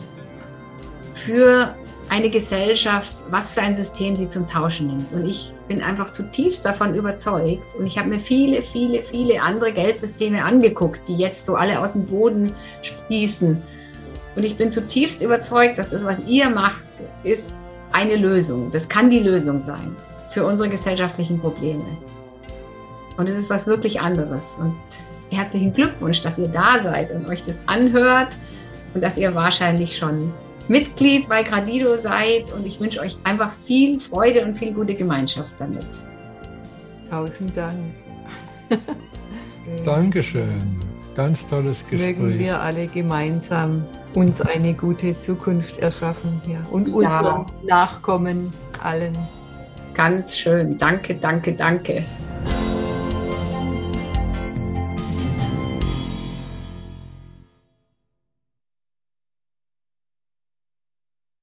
für eine Gesellschaft, was für ein System sie zum Tauschen nimmt. Und ich bin einfach zutiefst davon überzeugt. Und ich habe mir viele, viele, viele andere Geldsysteme angeguckt, die jetzt so alle aus dem Boden sprießen. Und ich bin zutiefst überzeugt, dass das, was ihr macht, ist eine Lösung. Das kann die Lösung sein für unsere gesellschaftlichen Probleme. Und es ist was wirklich anderes. Und herzlichen Glückwunsch, dass ihr da seid und euch das anhört und dass ihr wahrscheinlich schon Mitglied bei Gradido seid. Und ich wünsche euch einfach viel Freude und viel gute Gemeinschaft damit. Tausend Dank. Dankeschön. Ganz tolles Gespräch. Mögen wir alle gemeinsam uns eine gute Zukunft erschaffen ja. und unseren ja. Nachkommen allen. Ganz schön. Danke, danke, danke.